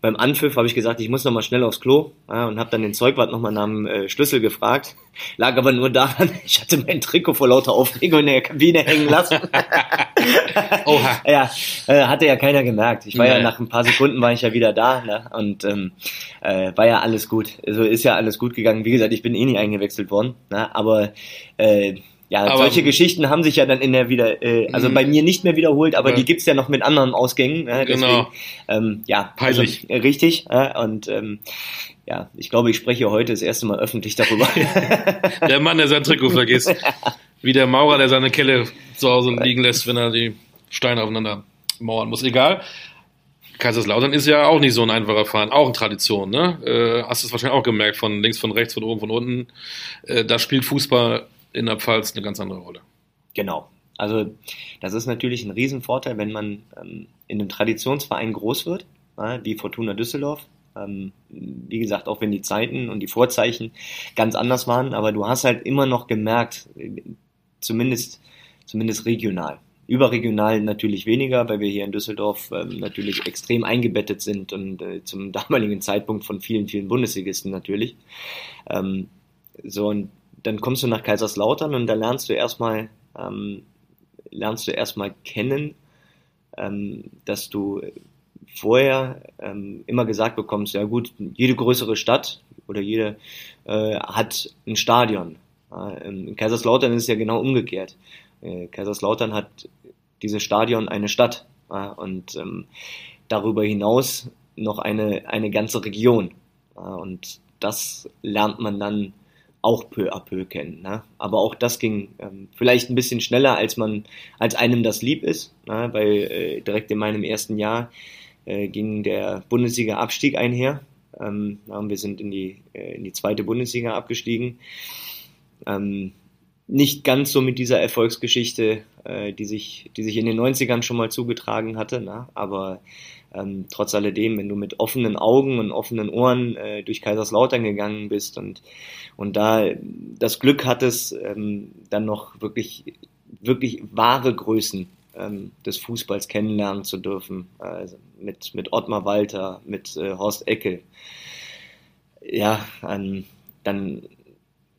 beim Anpfiff habe ich gesagt, ich muss noch mal schnell aufs Klo ja, und habe dann den Zeugwart noch mal nach dem äh, Schlüssel gefragt. Lag aber nur daran, ich hatte mein Trikot vor lauter Aufregung in der Kabine hängen lassen. Oha. Ja, äh, hatte ja keiner gemerkt. Ich war nee. ja nach ein paar Sekunden war ich ja wieder da ne? und ähm, äh, war ja alles gut. Also ist ja alles gut gegangen. Wie gesagt, ich bin eh nie eingewechselt worden, ne? aber äh, ja, aber solche Geschichten haben sich ja dann in der wieder, äh, also bei mir nicht mehr wiederholt, aber ja. die gibt's ja noch mit anderen Ausgängen. Äh, deswegen, genau. Ähm, ja, also, peinlich. Also, richtig. Äh, und ähm, ja, ich glaube, ich spreche heute das erste Mal öffentlich darüber. der Mann, der sein Trikot vergisst. Wie der Maurer, der seine Kelle zu Hause liegen lässt, wenn er die Steine aufeinander mauern muss. Egal. Kaiserslautern ist ja auch nicht so ein einfacher Verein, auch eine Tradition, ne? Äh, hast du es wahrscheinlich auch gemerkt, von links, von rechts, von oben, von unten. Äh, da spielt Fußball in der Pfalz eine ganz andere Rolle. Genau. Also das ist natürlich ein Riesenvorteil, wenn man ähm, in einem Traditionsverein groß wird, äh, wie Fortuna Düsseldorf. Ähm, wie gesagt, auch wenn die Zeiten und die Vorzeichen ganz anders waren, aber du hast halt immer noch gemerkt, zumindest, zumindest regional. Überregional natürlich weniger, weil wir hier in Düsseldorf ähm, natürlich extrem eingebettet sind und äh, zum damaligen Zeitpunkt von vielen, vielen Bundesligisten natürlich. Ähm, so, und dann kommst du nach Kaiserslautern und da lernst du erstmal, ähm, lernst du erstmal kennen, ähm, dass du vorher ähm, immer gesagt bekommst, ja gut, jede größere Stadt oder jede äh, hat ein Stadion. Äh, in Kaiserslautern ist es ja genau umgekehrt. Äh, Kaiserslautern hat dieses Stadion eine Stadt äh, und ähm, darüber hinaus noch eine, eine ganze Region. Äh, und das lernt man dann auch peu à peu kennen. Ne? Aber auch das ging ähm, vielleicht ein bisschen schneller, als man, als einem das lieb ist, ne? weil äh, direkt in meinem ersten Jahr äh, ging der Bundesliga-Abstieg einher. Ähm, wir sind in die, äh, in die zweite Bundesliga abgestiegen. Ähm, nicht ganz so mit dieser Erfolgsgeschichte, äh, die, sich, die sich in den 90ern schon mal zugetragen hatte, ne? aber ähm, trotz alledem, wenn du mit offenen Augen und offenen Ohren äh, durch Kaiserslautern gegangen bist und, und da das Glück hattest, ähm, dann noch wirklich, wirklich wahre Größen ähm, des Fußballs kennenlernen zu dürfen, also mit, mit Ottmar Walter, mit äh, Horst Eckel, ja, ähm, dann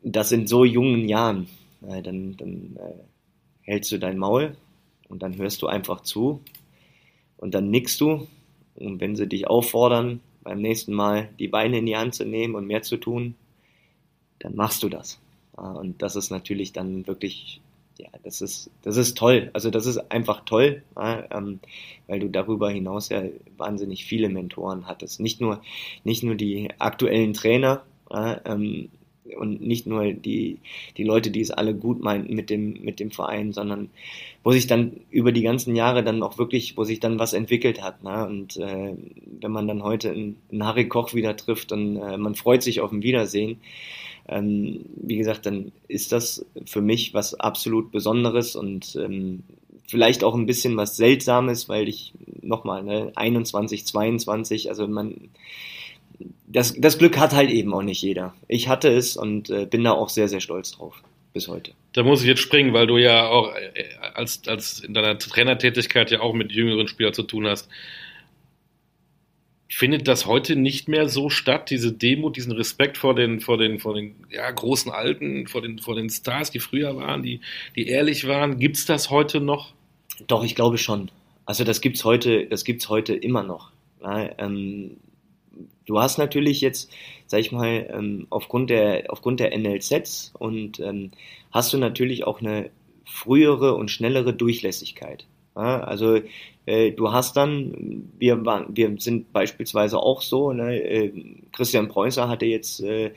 das in so jungen Jahren, äh, dann, dann äh, hältst du dein Maul und dann hörst du einfach zu und dann nickst du und wenn sie dich auffordern, beim nächsten Mal die Beine in die Hand zu nehmen und mehr zu tun, dann machst du das. Und das ist natürlich dann wirklich, ja, das ist, das ist toll. Also das ist einfach toll, ähm, weil du darüber hinaus ja wahnsinnig viele Mentoren hattest. Nicht nur, nicht nur die aktuellen Trainer, ähm, und nicht nur die, die Leute, die es alle gut meinten mit dem, mit dem Verein, sondern wo sich dann über die ganzen Jahre dann auch wirklich, wo sich dann was entwickelt hat. Ne? Und äh, wenn man dann heute einen, einen Harry Koch wieder trifft und äh, man freut sich auf ein Wiedersehen, ähm, wie gesagt, dann ist das für mich was absolut Besonderes und ähm, vielleicht auch ein bisschen was Seltsames, weil ich nochmal, ne, 21, 22, also man das, das Glück hat halt eben auch nicht jeder. Ich hatte es und äh, bin da auch sehr, sehr stolz drauf. Bis heute. Da muss ich jetzt springen, weil du ja auch äh, als, als in deiner Trainertätigkeit ja auch mit jüngeren Spielern zu tun hast. Findet das heute nicht mehr so statt, diese Demut, diesen Respekt vor den, vor den, vor den ja, großen Alten, vor den, vor den Stars, die früher waren, die, die ehrlich waren? Gibt es das heute noch? Doch, ich glaube schon. Also das gibt's heute, das gibt's heute immer noch. Ja, ähm, Du hast natürlich jetzt, sag ich mal, ähm, aufgrund der, aufgrund der NLZs und ähm, hast du natürlich auch eine frühere und schnellere Durchlässigkeit. Also äh, du hast dann, wir waren, wir sind beispielsweise auch so, ne, äh, Christian Preußer hatte jetzt äh,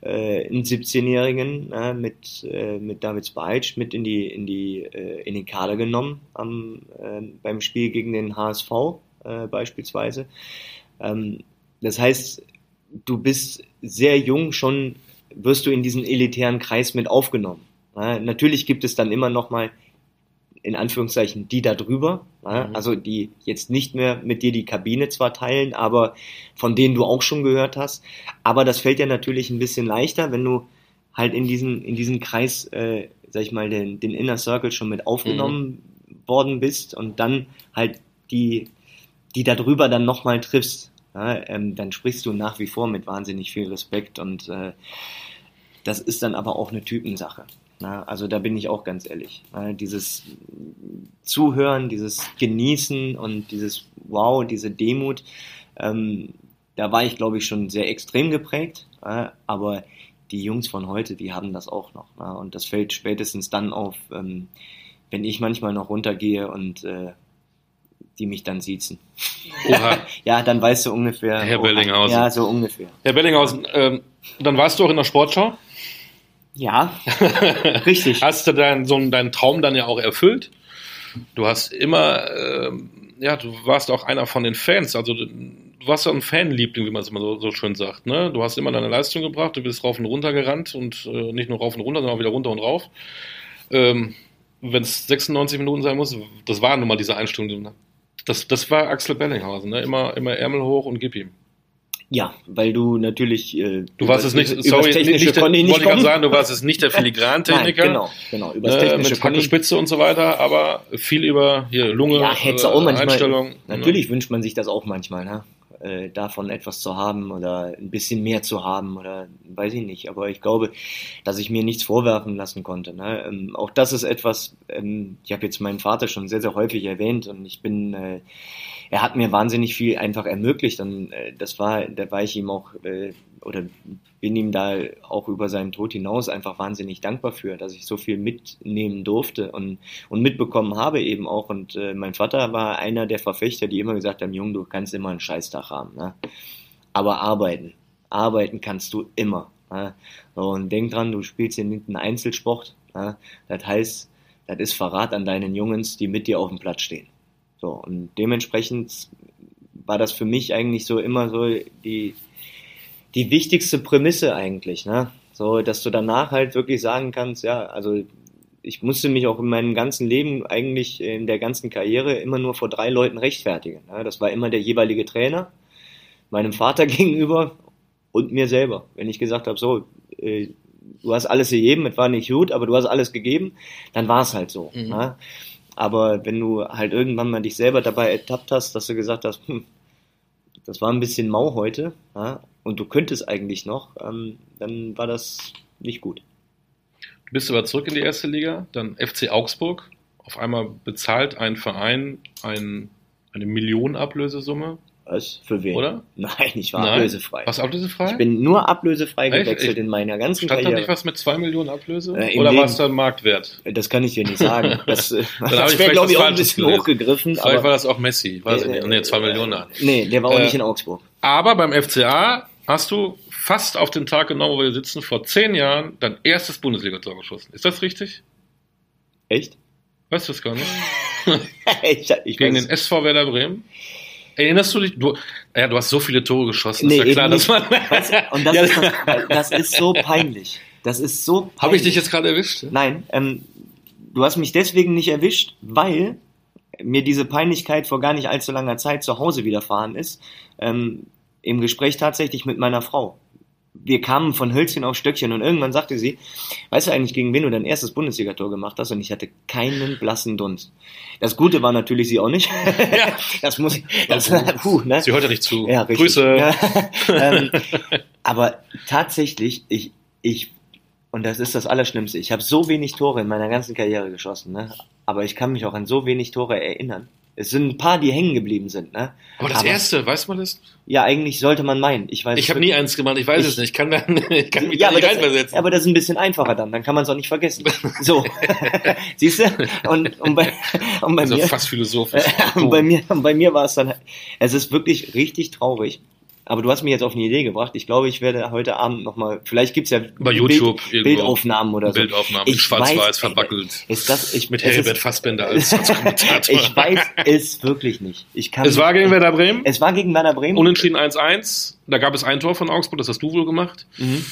äh, einen 17-Jährigen äh, mit, mit David Speitsch mit in die, in die, in den Kader genommen am, beim Spiel gegen den HSV beispielsweise. Ähm, das heißt, du bist sehr jung schon, wirst du in diesen elitären Kreis mit aufgenommen. Ja, natürlich gibt es dann immer noch mal in Anführungszeichen die da drüber, ja, Mhm. also die jetzt nicht mehr mit dir die Kabine zwar teilen, aber von denen du auch schon gehört hast. Aber das fällt ja natürlich ein bisschen leichter, wenn du halt in diesen, in diesen Kreis, äh, sag ich mal, den, den Inner Circle schon mit aufgenommen worden bist und dann halt die, die da drüber dann nochmal triffst. Ja, ähm, dann sprichst du nach wie vor mit wahnsinnig viel Respekt und äh, das ist dann aber auch eine Typensache. Na, also da bin ich auch ganz ehrlich. Na, dieses Zuhören, dieses Genießen und dieses Wow, diese Demut, ähm, da war ich, glaube ich, schon sehr extrem geprägt. Ja, aber die Jungs von heute, die haben das auch noch. Na, und das fällt spätestens dann auf, ähm, wenn ich manchmal noch runtergehe und äh, die mich dann siezen. Oha. Ja, dann weißt du ungefähr. Herr oh, Bellinghausen. Ja, so ungefähr. Herr Bellinghausen, ähm, dann warst du auch in der Sportschau. Ja, richtig. Hast du deinen, so einen- deinen Traum dann ja auch erfüllt? Du hast immer, ähm, ja, du warst auch einer von den Fans. Also du warst ja ein Fanliebling, wie man es immer so, so schön sagt. Ne? Du hast immer deine Leistung gebracht, du bist rauf und runter gerannt und äh, nicht nur rauf und runter, sondern auch wieder runter und rauf. Ähm, Wenn es 96 Minuten sein muss, das war nun mal diese Einstellung. Das, das war Axel Bellinghausen, ne? immer, immer Ärmel hoch und gib ihm. Ja, weil du natürlich. Äh, Du warst es nicht, sorry, nicht, Technische nicht der, konnte ich wollte ich sagen, du warst es nicht der Nein, Filigrantechniker. genau, genau. Übers äh, Technische mit konnte Hacke, ich. Spitze und so weiter, aber viel über hier Lunge, Ja, hättest du äh, auch manchmal. Einstellung. Natürlich wünscht man sich das auch manchmal, ne? Äh, davon etwas zu haben oder ein bisschen mehr zu haben oder weiß ich nicht. Aber ich glaube, dass ich mir nichts vorwerfen lassen konnte. Ne? Ähm, auch das ist etwas, ähm, ich habe jetzt meinen Vater schon sehr, sehr häufig erwähnt und ich bin, äh, er hat mir wahnsinnig viel einfach ermöglicht und äh, das war, da war ich ihm auch, äh, oder bin ihm da auch über seinen Tod hinaus einfach wahnsinnig dankbar für, dass ich so viel mitnehmen durfte und, und mitbekommen habe eben auch. Und äh, mein Vater war einer der Verfechter, die immer gesagt haben, Junge, du kannst immer einen Scheißtag haben. Ne? Aber arbeiten, arbeiten kannst du immer. Ne? Und denk dran, du spielst hier nicht einen Einzelsport. Ne? Das heißt, das ist Verrat an deinen Jungs, die mit dir auf dem Platz stehen. So, und dementsprechend war das für mich eigentlich so immer so die, die wichtigste Prämisse eigentlich, ne? So, dass du danach halt wirklich sagen kannst, ja, also ich musste mich auch in meinem ganzen Leben, eigentlich in der ganzen Karriere, immer nur vor drei Leuten rechtfertigen. Ne? Das war immer der jeweilige Trainer, meinem Vater gegenüber und mir selber. Wenn ich gesagt habe, so, äh, du hast alles gegeben, es war nicht gut, aber du hast alles gegeben, dann war es halt so. Mhm. Ne? Aber wenn du halt irgendwann mal dich selber dabei ertappt hast, dass du gesagt hast, hm, das war ein bisschen mau heute, ja, und du könntest eigentlich noch, ähm, dann war das nicht gut. Du bist aber zurück in die erste Liga, dann FC Augsburg. Auf einmal bezahlt ein Verein ein, eine Millionenablösesumme, Was? Für wen? oder? Nein, ich war Nein. ablösefrei. Was ablösefrei? Ich bin nur ablösefrei Echt? gewechselt Ich- in meiner ganzen Stand da Karriere. nicht was mit 2 Millionen Ablöse? Äh, oder war es dann Marktwert? Das kann ich dir nicht sagen. Das, äh, habe das ich wäre, vielleicht glaube ich, auch ein bisschen gelesen. hochgegriffen. Vielleicht Aber, war das auch Messi, weiß ich nicht. Nee, 2 Millionen. nee, der war auch Äh, nicht in Augsburg. Aber beim FCA hast du fast auf den Tag genau, wo wir sitzen, vor zehn Jahren dein erstes Bundesliga-Tor geschossen. Ist das richtig? Echt? Weißt du das gar nicht? ich, ich Gegen weiß- den SV Werder Bremen? Erinnerst du dich? Du, ja, du hast so viele Tore geschossen. Nee, ist ja klar, dass man. Weißt und das, Ja. ist, das, das ist so peinlich. Das ist so peinlich. Habe ich dich jetzt gerade erwischt? Nein, ähm, du hast mich deswegen nicht erwischt, weil mir diese Peinlichkeit vor gar nicht allzu langer Zeit zu Hause widerfahren ist. Ähm, Im Gespräch tatsächlich mit meiner Frau. Wir kamen von Hölzchen auf Stöckchen und irgendwann sagte sie, weißt du eigentlich, gegen wen du dein erstes Bundesligator gemacht hast? Und ich hatte keinen blassen Dunst. Das Gute war natürlich sie auch nicht. das muss ich, das, puh, ne? Sie hört ja nicht zu. Ja, richtig. Grüße. Ja. ähm, aber tatsächlich, ich, ich, und das ist das Allerschlimmste, ich habe so wenig Tore in meiner ganzen Karriere geschossen, ne? aber ich kann mich auch an so wenig Tore erinnern. Es sind ein paar, die hängen geblieben sind. Ne? Aber das erste, weiß man das? Ja, eigentlich sollte man meinen. Ich, weiß Ich habe nie eins gemacht, ich weiß Ich- es nicht. Ich kann, da, ich kann mich ja, da aber nicht das, reinversetzen. aber das ist ein bisschen einfacher dann, dann kann man es auch nicht vergessen. So, siehst du? Und, und bei, und bei also mir, fast philosophisch. und bei mir, und bei mir war es dann, es ist wirklich richtig traurig. Aber du hast mich jetzt auf eine Idee gebracht. Ich glaube, ich werde heute Abend nochmal, vielleicht gibt's ja Bei YouTube Bild, irgendwo. Bildaufnahmen oder so. Bildaufnahmen, Ich schwarz-weiß, weiß- verwackelt. Ist das, ich, Mit ist, Fassbender als, als Kommentator. ich weiß es wirklich nicht. Ich kann, es war gegen Werder Bremen. es war gegen Werder Bremen. Unentschieden 1-1. Da gab es ein Tor von Augsburg, das hast du wohl gemacht. Mhm.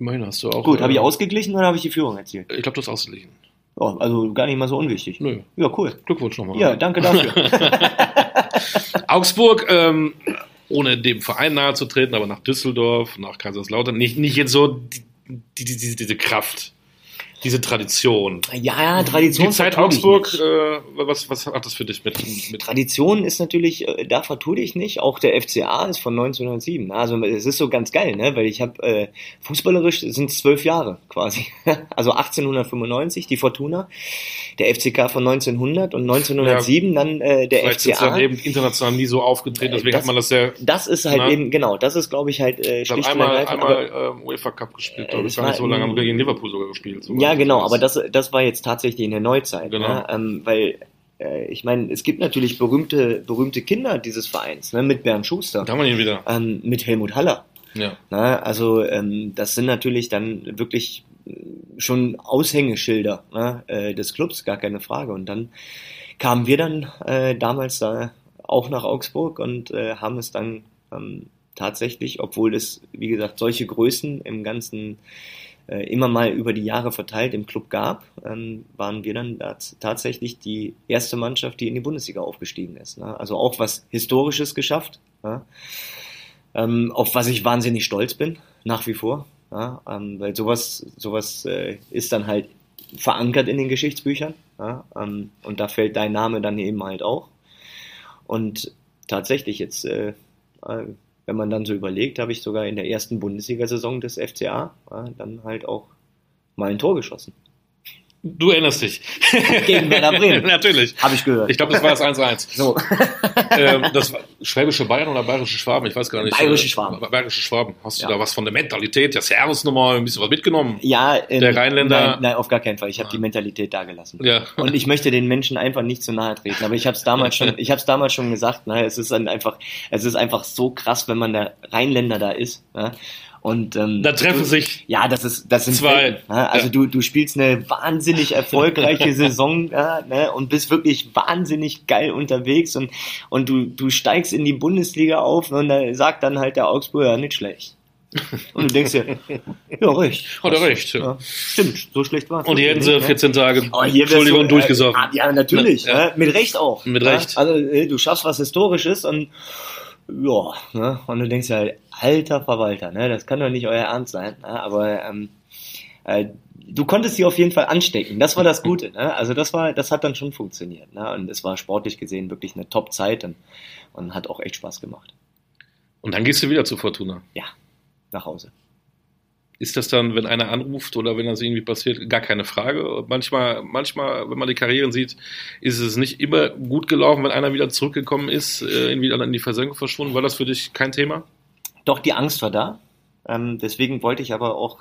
Immerhin hast du auch. Gut, habe ich äh, ausgeglichen oder habe ich die Führung erzielt? Ich glaube, du hast ausgeglichen. Ja, also gar nicht mal so unwichtig. Nö. Ja, cool. Glückwunsch nochmal. Ja, danke dafür. Augsburg, ähm, ohne dem Verein nahe zu treten, aber nach Düsseldorf, nach Kaiserslautern, nicht, nicht jetzt so die, die, die, diese Kraft, diese Tradition. ja, Tradition. Die Zeit Augsburg, äh, was, was hat das für dich mit, mit Tradition ist natürlich, äh, da vertue ich nicht. Auch der FCA ist von 1907. Also es ist so ganz geil, ne? Weil ich habe äh, fußballerisch sind es zwölf Jahre quasi. Also 1895 die Fortuna, der FCK von 1900 und 1907 dann äh, der vielleicht sind sie FCA. dann eben international nie so aufgetreten, deswegen Das- hat man das ja Das ist halt Na? eben genau. Das ist, glaube ich, halt äh, schlicht und einmal, ergreifend. aber- einmal ähm, UEFA Cup gespielt, glaube Äh, ich, gar nicht so lange, haben wir gegen Liverpool sogar gespielt. sogar. Ja, genau, aber das, das war jetzt tatsächlich in der Neuzeit. Genau. Ne? Ähm, weil, äh, ich meine, es gibt natürlich berühmte, berühmte Kinder dieses Vereins, ne? mit Bernd Schuster, Da haben wir ihn wieder. ähm, mit Helmut Haller. Ja. Ne? Also ähm, das sind natürlich dann wirklich schon Aushängeschilder ne? äh, des Clubs, gar keine Frage. Und dann kamen wir dann äh, damals da auch nach Augsburg und äh, haben es dann ähm, tatsächlich, obwohl es, wie gesagt, solche Größen im ganzen immer mal über die Jahre verteilt im Club gab, ähm, waren wir dann tats- tatsächlich die erste Mannschaft, die in die Bundesliga aufgestiegen ist. Ne? Also auch was Historisches geschafft, ähm, auf was ich wahnsinnig stolz bin, nach wie vor. Ähm, weil sowas, sowas äh, ist dann halt verankert in den Geschichtsbüchern. Und da fällt dein Name dann eben halt auch. Und tatsächlich jetzt, äh, äh, wenn man dann so überlegt, habe ich sogar in der ersten Bundesliga-Saison des FCA ja, dann halt auch mal ein Tor geschossen. Du erinnerst dich. Gegen Werder Bremen. Natürlich. Habe ich gehört. Ich glaube, das war das 1-1. so. ähm, das war Schwäbische Bayern oder Bayerische Schwaben, ich weiß gar nicht. Bayerische Äh, Schwaben. Bayerische Schwaben. Hast du Ja. da was von der Mentalität, der Servusnummer, ein bisschen was mitgenommen? Ja, ähm, Der Rheinländer- Nein, nein, auf gar keinen Fall. Ich habe Ah. die Mentalität da gelassen. Ja. Und ich möchte den Menschen einfach nicht zu nahe treten. Aber ich habe es damals schon, ich habe es damals schon gesagt. Ne, es ist einfach, es ist einfach so krass, wenn man der Rheinländer da ist. Ne? Und ähm, Da treffen sich ja, das ist, das sind Zwei. Welten, ne? Also Ja. du, du spielst eine wahnsinnig erfolgreiche Saison ja, ne? und bist wirklich wahnsinnig geil unterwegs und und du du steigst in die Bundesliga auf und da sagt dann halt der Augsburger nicht schlecht. Und du denkst dir, ja recht. Hat er recht, ja. Ja, stimmt, so schlecht war es. und hier hätten sie 14 Tage, Oh, Entschuldigung, du, durchgesoffen. Äh, ja, natürlich. Ja. Ne? Mit Recht auch. Mit ne? Recht. Also äh, du schaffst was Historisches und ja, ne? und du denkst ja, alter Verwalter, ne? das kann doch nicht euer Ernst sein. Ne? Aber ähm, äh, du konntest sie auf jeden Fall anstecken. Das war das Gute. Ne? Also das war, das hat dann schon funktioniert. Ne? Und es war sportlich gesehen wirklich eine Top-Zeit und, und hat auch echt Spaß gemacht. Und dann gehst du wieder zu Fortuna. Ja, nach Hause. Ist das dann, wenn einer anruft oder wenn das irgendwie passiert, gar keine Frage? Manchmal, manchmal, wenn man die Karrieren sieht, ist es nicht immer gut gelaufen, wenn einer wieder zurückgekommen ist, äh, irgendwie dann in die Versenkung verschwunden. War das für dich kein Thema? Doch, die Angst war da. Ähm, deswegen wollte ich aber auch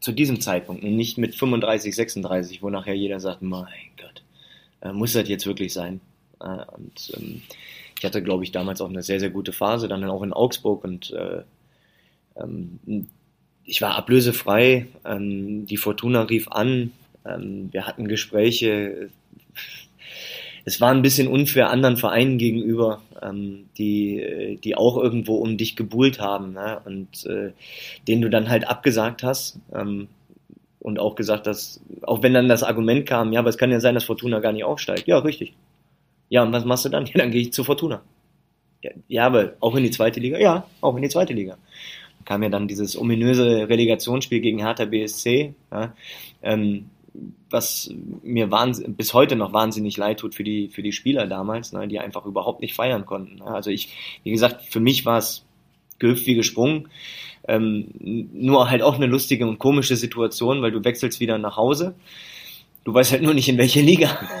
zu diesem Zeitpunkt, nicht mit 35, 36, wo nachher jeder sagt, mein Gott, äh, muss das jetzt wirklich sein? Äh, und ähm, ich hatte, glaube ich, damals auch eine sehr, sehr gute Phase, dann auch in Augsburg und äh, ähm, ich war ablösefrei, ähm, die Fortuna rief an, ähm, wir hatten Gespräche, es war ein bisschen unfair anderen Vereinen gegenüber, ähm, die, die auch irgendwo um dich gebuhlt haben ne? und äh, denen du dann halt abgesagt hast ähm, und auch gesagt hast, auch wenn dann das Argument kam, ja, aber es kann ja sein, dass Fortuna gar nicht aufsteigt. Ja, richtig. Ja, und was machst du dann? Ja, dann gehe ich zu Fortuna. Ja, ja, aber auch in die zweite Liga? Ja, auch in die zweite Liga. Kam ja dann dieses ominöse Relegationsspiel gegen Hertha BSC, ja, ähm, was mir bis heute noch wahnsinnig leid tut für die, für die Spieler damals, ne, die einfach überhaupt nicht feiern konnten. Ne. Also ich, wie gesagt, für mich war es gehüpft wie gesprungen. Ähm, nur halt auch eine lustige und komische Situation, weil du wechselst wieder nach Hause. Du weißt halt nur nicht, in welche Liga.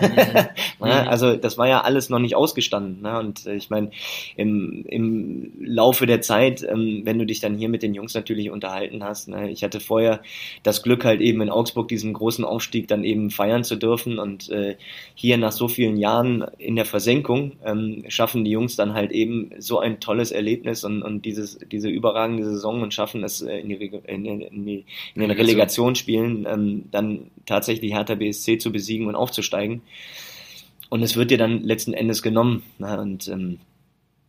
ne? Also das war ja alles noch nicht ausgestanden. Ne? Und äh, ich meine, im, im Laufe der Zeit, ähm, wenn du dich dann hier mit den Jungs natürlich unterhalten hast, ne? ich hatte vorher das Glück halt eben in Augsburg diesen großen Aufstieg dann eben feiern zu dürfen und äh, hier nach so vielen Jahren in der Versenkung ähm, schaffen die Jungs dann halt eben so ein tolles Erlebnis und, und dieses, diese überragende Saison und schaffen es äh, in, die, in, die, in den Relegationsspielen ähm, dann tatsächlich Hertha BSC zu besiegen und aufzusteigen. Und es wird dir dann letzten Endes genommen. Ne? Und ähm,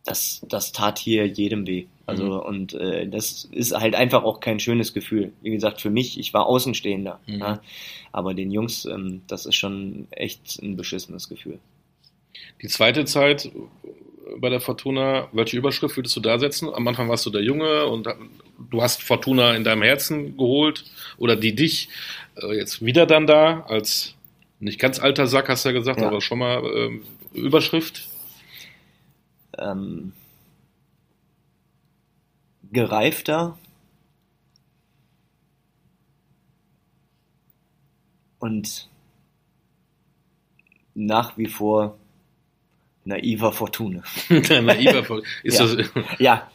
das, das tat hier jedem weh. Also mhm. und äh, das ist halt einfach auch kein schönes Gefühl. Wie gesagt, für mich, ich war Außenstehender. Mhm. Ja, aber den Jungs, ähm, das ist schon echt ein beschissenes Gefühl. Die zweite Zeit bei der Fortuna, welche Überschrift würdest du da setzen? Am Anfang warst du der Junge und du hast Fortuna in deinem Herzen geholt oder die dich äh, jetzt wieder dann da als nicht ganz alter Sack, hast du ja gesagt, ja. aber schon mal ähm, Überschrift? Ähm, gereifter und nach wie vor naiver Fortuna. naiver Fortuna. Ist ja. Das ja,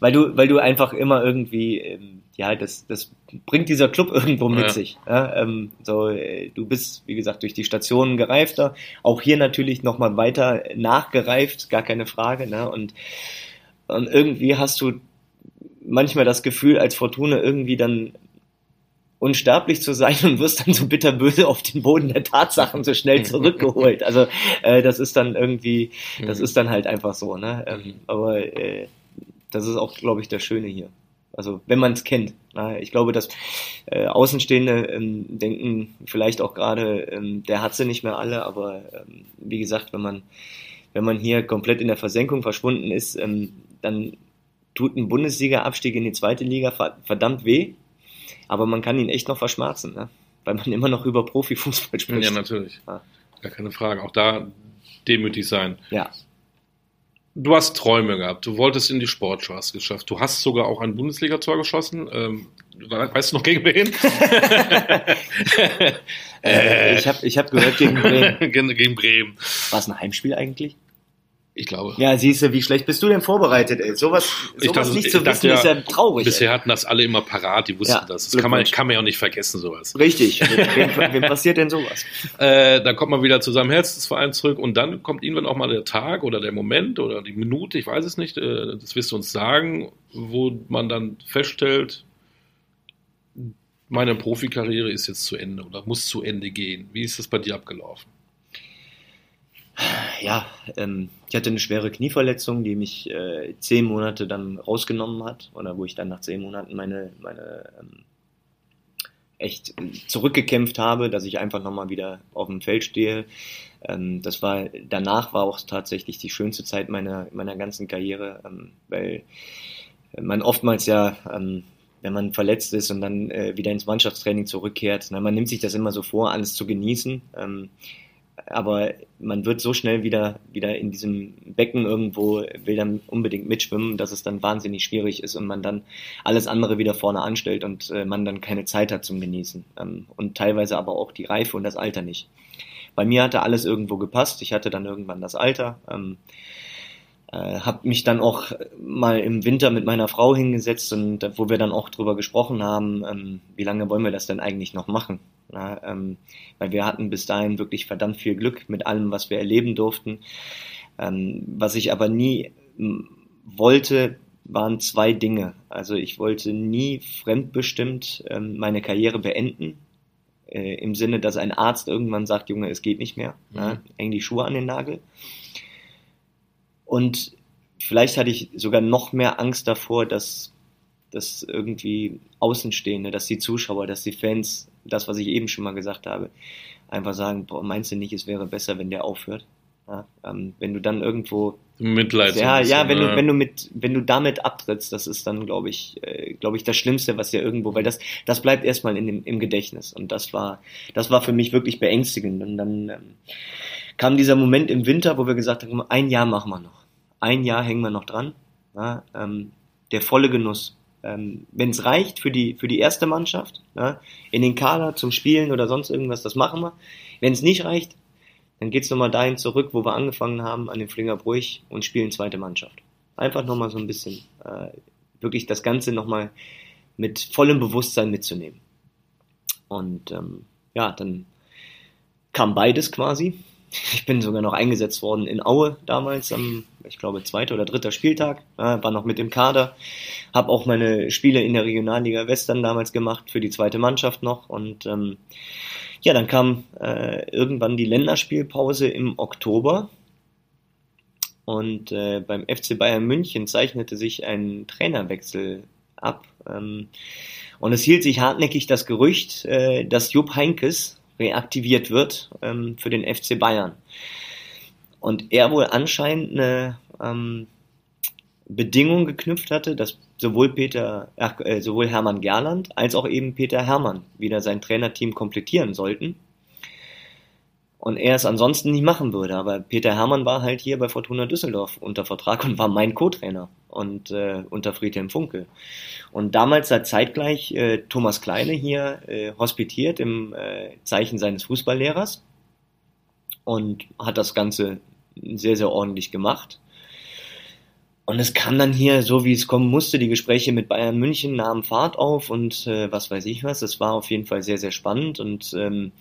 weil du, weil du einfach immer irgendwie, ähm, ja, das, das bringt dieser Club irgendwo mit ja. sich. Ja, ähm, so, äh, du bist, wie gesagt, durch die Stationen gereifter. Auch hier natürlich nochmal weiter nachgereift, gar keine Frage. Ne? Und, und irgendwie hast du manchmal das Gefühl, als Fortuna irgendwie dann unsterblich zu sein und wirst dann so bitterböse auf den Boden der Tatsachen so schnell zurückgeholt. Also äh, das ist dann irgendwie, das ist dann halt einfach so. Ne? Ähm, aber äh, das ist auch, glaube ich, das Schöne hier. Also wenn man es kennt. Na, ich glaube, dass äh, Außenstehende ähm, denken vielleicht auch gerade, ähm, der hat sie nicht mehr alle, aber ähm, wie gesagt, wenn man wenn man hier komplett in der Versenkung verschwunden ist, ähm, dann tut ein Bundesliga-Abstieg in die zweite Liga verdammt weh aber man kann ihn echt noch verschmerzen, ne? weil man immer noch über Profifußball spricht. Ja, natürlich. Ja. Gar keine Frage. Auch da demütig sein. Ja. Du hast Träume gehabt. Du wolltest in die Sportschau, hast geschafft. Du hast sogar auch ein Bundesliga-Tor geschossen. Ähm, weißt du noch gegen wen? äh, ich habe ich hab gehört gegen Bremen. gegen Bremen. War es ein Heimspiel eigentlich? Ich glaube. Ja, siehst du, wie schlecht bist du denn vorbereitet, ey? Sowas, sowas dachte, nicht zu wissen, ja, ist ja traurig. Bisher ey. hatten das alle immer parat, die wussten ja, das. Das kann man, kann man ja auch nicht vergessen, sowas. Richtig. wem, wem passiert denn sowas? Äh, dann kommt man wieder zu seinem Herzensverein zurück und dann kommt irgendwann auch mal der Tag oder der Moment oder die Minute, ich weiß es nicht, äh, das wirst du uns sagen, wo man dann feststellt, meine Profikarriere ist jetzt zu Ende oder muss zu Ende gehen. Wie ist das bei dir abgelaufen? Ja, ähm, ich hatte eine schwere Knieverletzung, die mich äh, zehn Monate dann rausgenommen hat, oder wo ich dann nach zehn Monaten meine, meine ähm, echt zurückgekämpft habe, dass ich einfach nochmal wieder auf dem Feld stehe. Ähm, das war, danach war auch tatsächlich die schönste Zeit meiner, meiner ganzen Karriere, ähm, weil man oftmals ja, ähm, wenn man verletzt ist und dann äh, wieder ins Mannschaftstraining zurückkehrt, na, man nimmt sich das immer so vor, alles zu genießen. Ähm, aber man wird so schnell wieder, wieder in diesem Becken irgendwo, will dann unbedingt mitschwimmen, dass es dann wahnsinnig schwierig ist und man dann alles andere wieder vorne anstellt und äh, man dann keine Zeit hat zum Genießen. Ähm, und teilweise aber auch die Reife und das Alter nicht. Bei mir hatte alles irgendwo gepasst. Ich hatte dann irgendwann das Alter. Ähm, äh, habe mich dann auch mal im Winter mit meiner Frau hingesetzt und wo wir dann auch drüber gesprochen haben, ähm, wie lange wollen wir das denn eigentlich noch machen? Ja, ähm, weil wir hatten bis dahin wirklich verdammt viel Glück mit allem, was wir erleben durften. Ähm, was ich aber nie wollte, waren zwei Dinge. Also ich wollte nie fremdbestimmt ähm, meine Karriere beenden, äh, im Sinne, dass ein Arzt irgendwann sagt, Junge, es geht nicht mehr, mhm. ja, eng die Schuhe an den Nagel. Und vielleicht hatte ich sogar noch mehr Angst davor, dass, dass irgendwie Außenstehende, dass die Zuschauer, dass die Fans das, was ich eben schon mal gesagt habe, einfach sagen, boah, meinst du nicht, es wäre besser, wenn der aufhört? Ja, ähm, wenn du dann irgendwo Mitleid. Ja, ja, wenn du, wenn du mit, wenn du damit abtrittst, das ist dann, glaube ich, äh, glaube ich, das Schlimmste, was ja irgendwo, weil das, das bleibt erstmal in dem, im Gedächtnis. Und das war, das war für mich wirklich beängstigend. Und dann ähm, kam dieser Moment im Winter, wo wir gesagt haben, ein Jahr machen wir noch. Ein Jahr hängen wir noch dran. Ja, ähm, der volle Genuss ähm, wenn es reicht für die, für die erste Mannschaft, ja, in den Kader zum Spielen oder sonst irgendwas, das machen wir. Wenn es nicht reicht, dann geht's nochmal dahin zurück, wo wir angefangen haben, an den Flingerbruch und spielen zweite Mannschaft. Einfach nochmal so ein bisschen, äh, wirklich das Ganze nochmal mit vollem Bewusstsein mitzunehmen. Und ähm, ja, dann kam beides quasi. Ich bin sogar noch eingesetzt worden in Aue damals am, ich glaube, zweiter oder dritter Spieltag. Ja, war noch mit im Kader. Habe auch meine Spiele in der Regionalliga Western damals gemacht für die zweite Mannschaft noch. Und ähm, ja, dann kam äh, irgendwann die Länderspielpause im Oktober. Und äh, beim FC Bayern München zeichnete sich ein Trainerwechsel ab. Ähm, und es hielt sich hartnäckig das Gerücht, äh, dass Jupp Heinkes reaktiviert wird ähm, für den FC Bayern. Und er wohl anscheinend eine ähm, Bedingung geknüpft hatte, dass sowohl Peter, äh, sowohl Hermann Gerland als auch eben Peter Hermann wieder sein Trainerteam komplettieren sollten und er es ansonsten nicht machen würde. Aber Peter Hermann war halt hier bei Fortuna Düsseldorf unter Vertrag und war mein Co-Trainer und äh, unter Friedhelm Funkel. Und damals hat zeitgleich äh, Thomas Kleine hier äh, hospitiert im äh, Zeichen seines Fußballlehrers und hat das Ganze sehr, sehr ordentlich gemacht. Und es kam dann hier, so wie es kommen musste, die Gespräche mit Bayern München nahmen Fahrt auf und äh, was weiß ich was. Es war auf jeden Fall sehr, sehr spannend und ähm,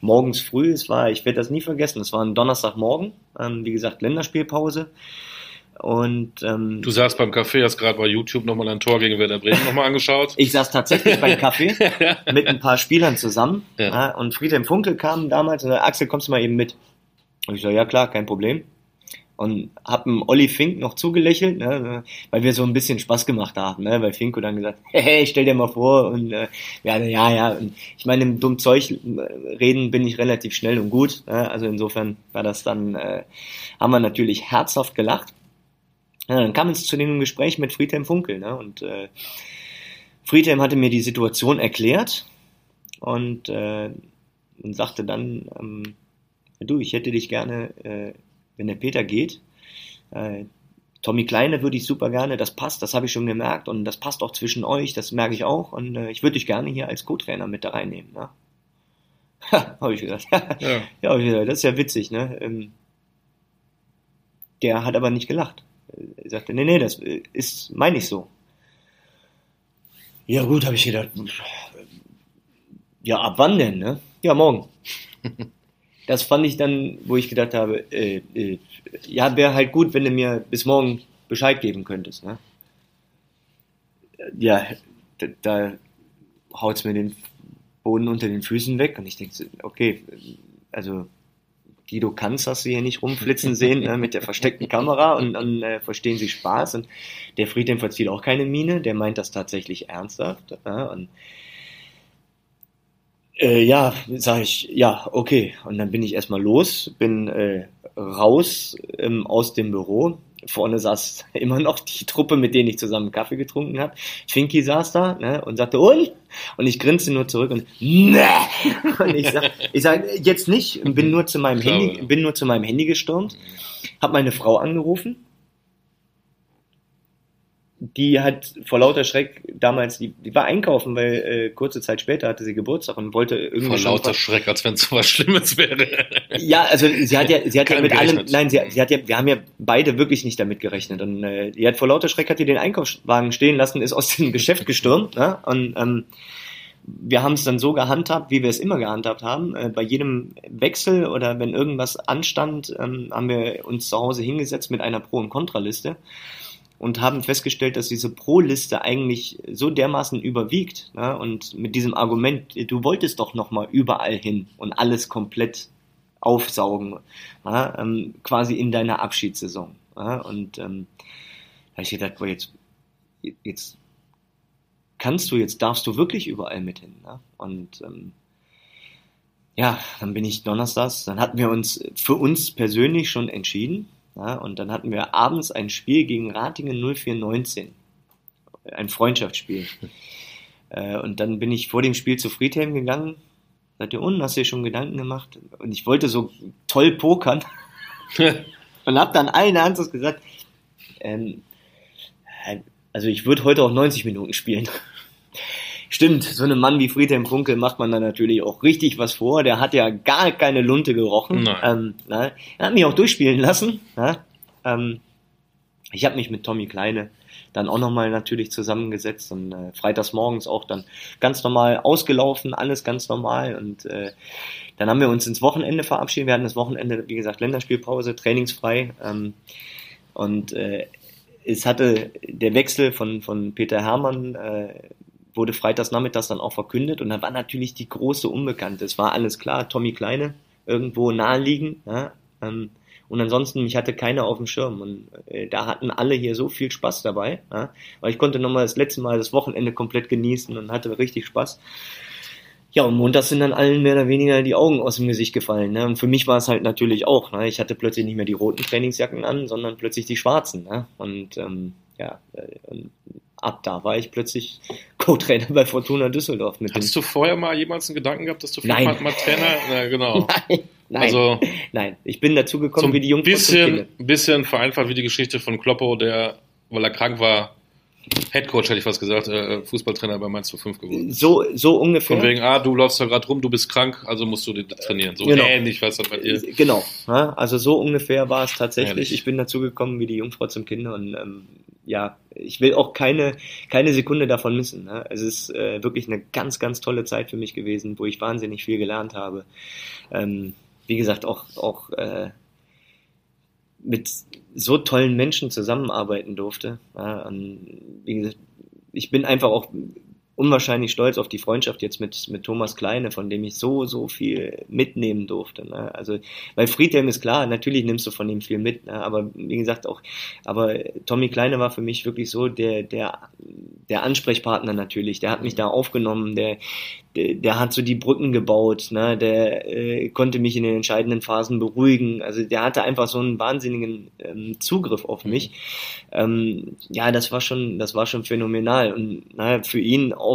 morgens früh. Es war, ich werde das nie vergessen, es war ein Donnerstagmorgen, ähm, wie gesagt, Länderspielpause. Und, ähm, du saßt beim Café, hast gerade bei YouTube nochmal ein Tor gegen Werder Bremen nochmal angeschaut. ich saß tatsächlich beim Café mit ein paar Spielern zusammen. Ja. Ja, und Friedhelm Funkel kam damals und sagte, Axel, kommst du mal eben mit? Und ich so, ja klar, kein Problem und hab dem Olli Fink noch zugelächelt, ne, weil wir so ein bisschen Spaß gemacht haben, ne, weil Finko dann gesagt, hey, stell dir mal vor und äh, ja, ja, ja, und ich meine, im dummen Zeug reden bin ich relativ schnell und gut, ne, also insofern war das dann, äh, haben wir natürlich herzhaft gelacht. Ja, dann kam es zu dem Gespräch mit Friedhelm Funkel, ne, und äh, Friedhelm hatte mir die Situation erklärt und, äh, und sagte dann, ähm, du, ich hätte dich gerne äh, wenn der Peter geht. Äh, Tommy Kleine würde ich super gerne, das passt, das habe ich schon gemerkt und das passt auch zwischen euch, das merke ich auch und äh, ich würde dich gerne hier als Co-Trainer mit da reinnehmen. Ne? habe ich gesagt. ja, ja ich gesagt, das ist ja witzig. Ne? Ähm, der hat aber nicht gelacht. Er sagte, nee, nee, das ist, meine ich so. Ja gut, habe ich gedacht, ja, ab wann denn? Ne? Ja, morgen. das fand ich dann, wo ich gedacht habe, äh, äh, ja, wäre halt gut, wenn du mir bis morgen Bescheid geben könntest. Ne? Ja, da, da haut es mir den Boden unter den Füßen weg und ich denke, okay, also Guido Kanz hast du hier nicht rumflitzen sehen ne, mit der versteckten Kamera und dann äh, verstehen sie Spaß und der Friedhelm verzieht auch keine Miene, der meint das tatsächlich ernsthaft. Ja, und äh, ja, sage ich, ja, okay. Und dann bin ich erstmal los, bin äh, raus ähm, aus dem Büro. Vorne saß immer noch die Truppe, mit denen ich zusammen Kaffee getrunken habe. Finky saß da ne, und sagte, und? Und ich grinste nur zurück und, ne! Und ich sag, ich sag jetzt nicht, bin nur zu meinem Handy, bin nur zu meinem Handy gestürmt, habe meine Frau angerufen die hat vor lauter Schreck damals, die, die war einkaufen, weil äh, kurze Zeit später hatte sie Geburtstag und wollte irgendwie. Vor lauter Schreck, als wenn es so was Schlimmes wäre. Ja, also sie hat ja, sie hat ja mit allem, nein, sie, sie hat ja, wir haben ja beide wirklich nicht damit gerechnet. Und äh, die hat vor lauter Schreck hat die den Einkaufswagen stehen lassen, ist aus dem Geschäft gestürmt, ne? Und ähm, wir haben es dann so gehandhabt, wie wir es immer gehandhabt haben. Äh, bei jedem Wechsel oder wenn irgendwas anstand, ähm, haben wir uns zu Hause hingesetzt mit einer Pro- und Kontraliste und haben festgestellt, dass diese Pro-Liste eigentlich so dermaßen überwiegt. Ne? Und mit diesem Argument, du wolltest doch nochmal überall hin und alles komplett aufsaugen, ja? ähm, quasi in deiner Abschiedssaison. Ja? Und ähm, da ich gedacht, boah, jetzt, jetzt kannst du, jetzt darfst du wirklich überall mit hin. Ne? Und ähm, ja, dann bin ich donnerstags, dann hatten wir uns für uns persönlich schon entschieden, ja, und dann hatten wir abends ein Spiel gegen Ratingen 0419. Ein Freundschaftsspiel. Äh, und dann bin ich vor dem Spiel zu Friedhelm gegangen. Sagt ihr, unten hast du dir schon Gedanken gemacht? Und ich wollte so toll pokern. und hab dann allen Ernstes gesagt, ähm, also ich würde heute auch 90 Minuten spielen. Stimmt, so einem Mann wie Friedhelm Funkel macht man dann natürlich auch richtig was vor. Der hat ja gar keine Lunte gerochen. Ähm, na, er hat mich auch durchspielen lassen. Na, ähm, ich habe mich mit Tommy Kleine dann auch nochmal natürlich zusammengesetzt und äh, freitags morgens auch dann ganz normal ausgelaufen, alles ganz normal und äh, dann haben wir uns ins Wochenende verabschiedet. Wir hatten das Wochenende, wie gesagt, Länderspielpause, trainingsfrei ähm, und äh, es hatte der Wechsel von, von Peter Hermann äh, wurde freitags nachmittags dann auch verkündet und da war natürlich die große Unbekannte. Es war alles klar, Tommy Kleine irgendwo naheliegend ja, ähm, Und ansonsten, mich hatte keiner auf dem Schirm. Und äh, da hatten alle hier so viel Spaß dabei. Ja? Weil ich konnte nochmal das letzte Mal das Wochenende komplett genießen und hatte richtig Spaß. Ja, und montags sind dann allen mehr oder weniger die Augen aus dem Gesicht gefallen. Ne? Und für mich war es halt natürlich auch. Ne? Ich hatte plötzlich nicht mehr die roten Trainingsjacken an, sondern plötzlich die schwarzen. Ne? Und ähm, ja, äh, und ab da war ich plötzlich Co-Trainer bei Fortuna Düsseldorf. Mit Hast du vorher mal jemals einen Gedanken gehabt, dass du vielleicht mal, mal Trainer? Ja, genau. Nein, nein, also, nein. Ich bin dazu gekommen wie die Jungfrau bisschen, bisschen vereinfacht wie die Geschichte von Kloppo, der, weil er krank war, Headcoach hätte ich fast gesagt, äh, Fußballtrainer bei Mainz 5 geworden. So, so ungefähr. Von wegen, ah, du läufst da gerade rum, du bist krank, also musst du trainieren. So genau. ähnlich was das bei dir. Genau, ja, also so ungefähr war es tatsächlich. Ehrlich. Ich bin dazu gekommen wie die Jungfrau zum Kinder und ähm, ja, ich will auch keine, keine Sekunde davon missen. Ne? Es ist äh, wirklich eine ganz, ganz tolle Zeit für mich gewesen, wo ich wahnsinnig viel gelernt habe. Ähm, wie gesagt, auch, auch äh, mit so tollen Menschen zusammenarbeiten durfte. Ja, und wie gesagt, ich bin einfach auch unwahrscheinlich stolz auf die Freundschaft jetzt mit, mit Thomas Kleine, von dem ich so, so viel mitnehmen durfte. Ne? Also, weil Friedhelm ist klar, natürlich nimmst du von ihm viel mit, ne? aber wie gesagt auch, aber Tommy Kleine war für mich wirklich so der, der, der Ansprechpartner natürlich, der hat mich da aufgenommen, der, der, der hat so die Brücken gebaut, ne? der äh, konnte mich in den entscheidenden Phasen beruhigen. Also der hatte einfach so einen wahnsinnigen ähm, Zugriff auf mich. Ähm, ja, das war schon, das war schon phänomenal. Und naja, für ihn auch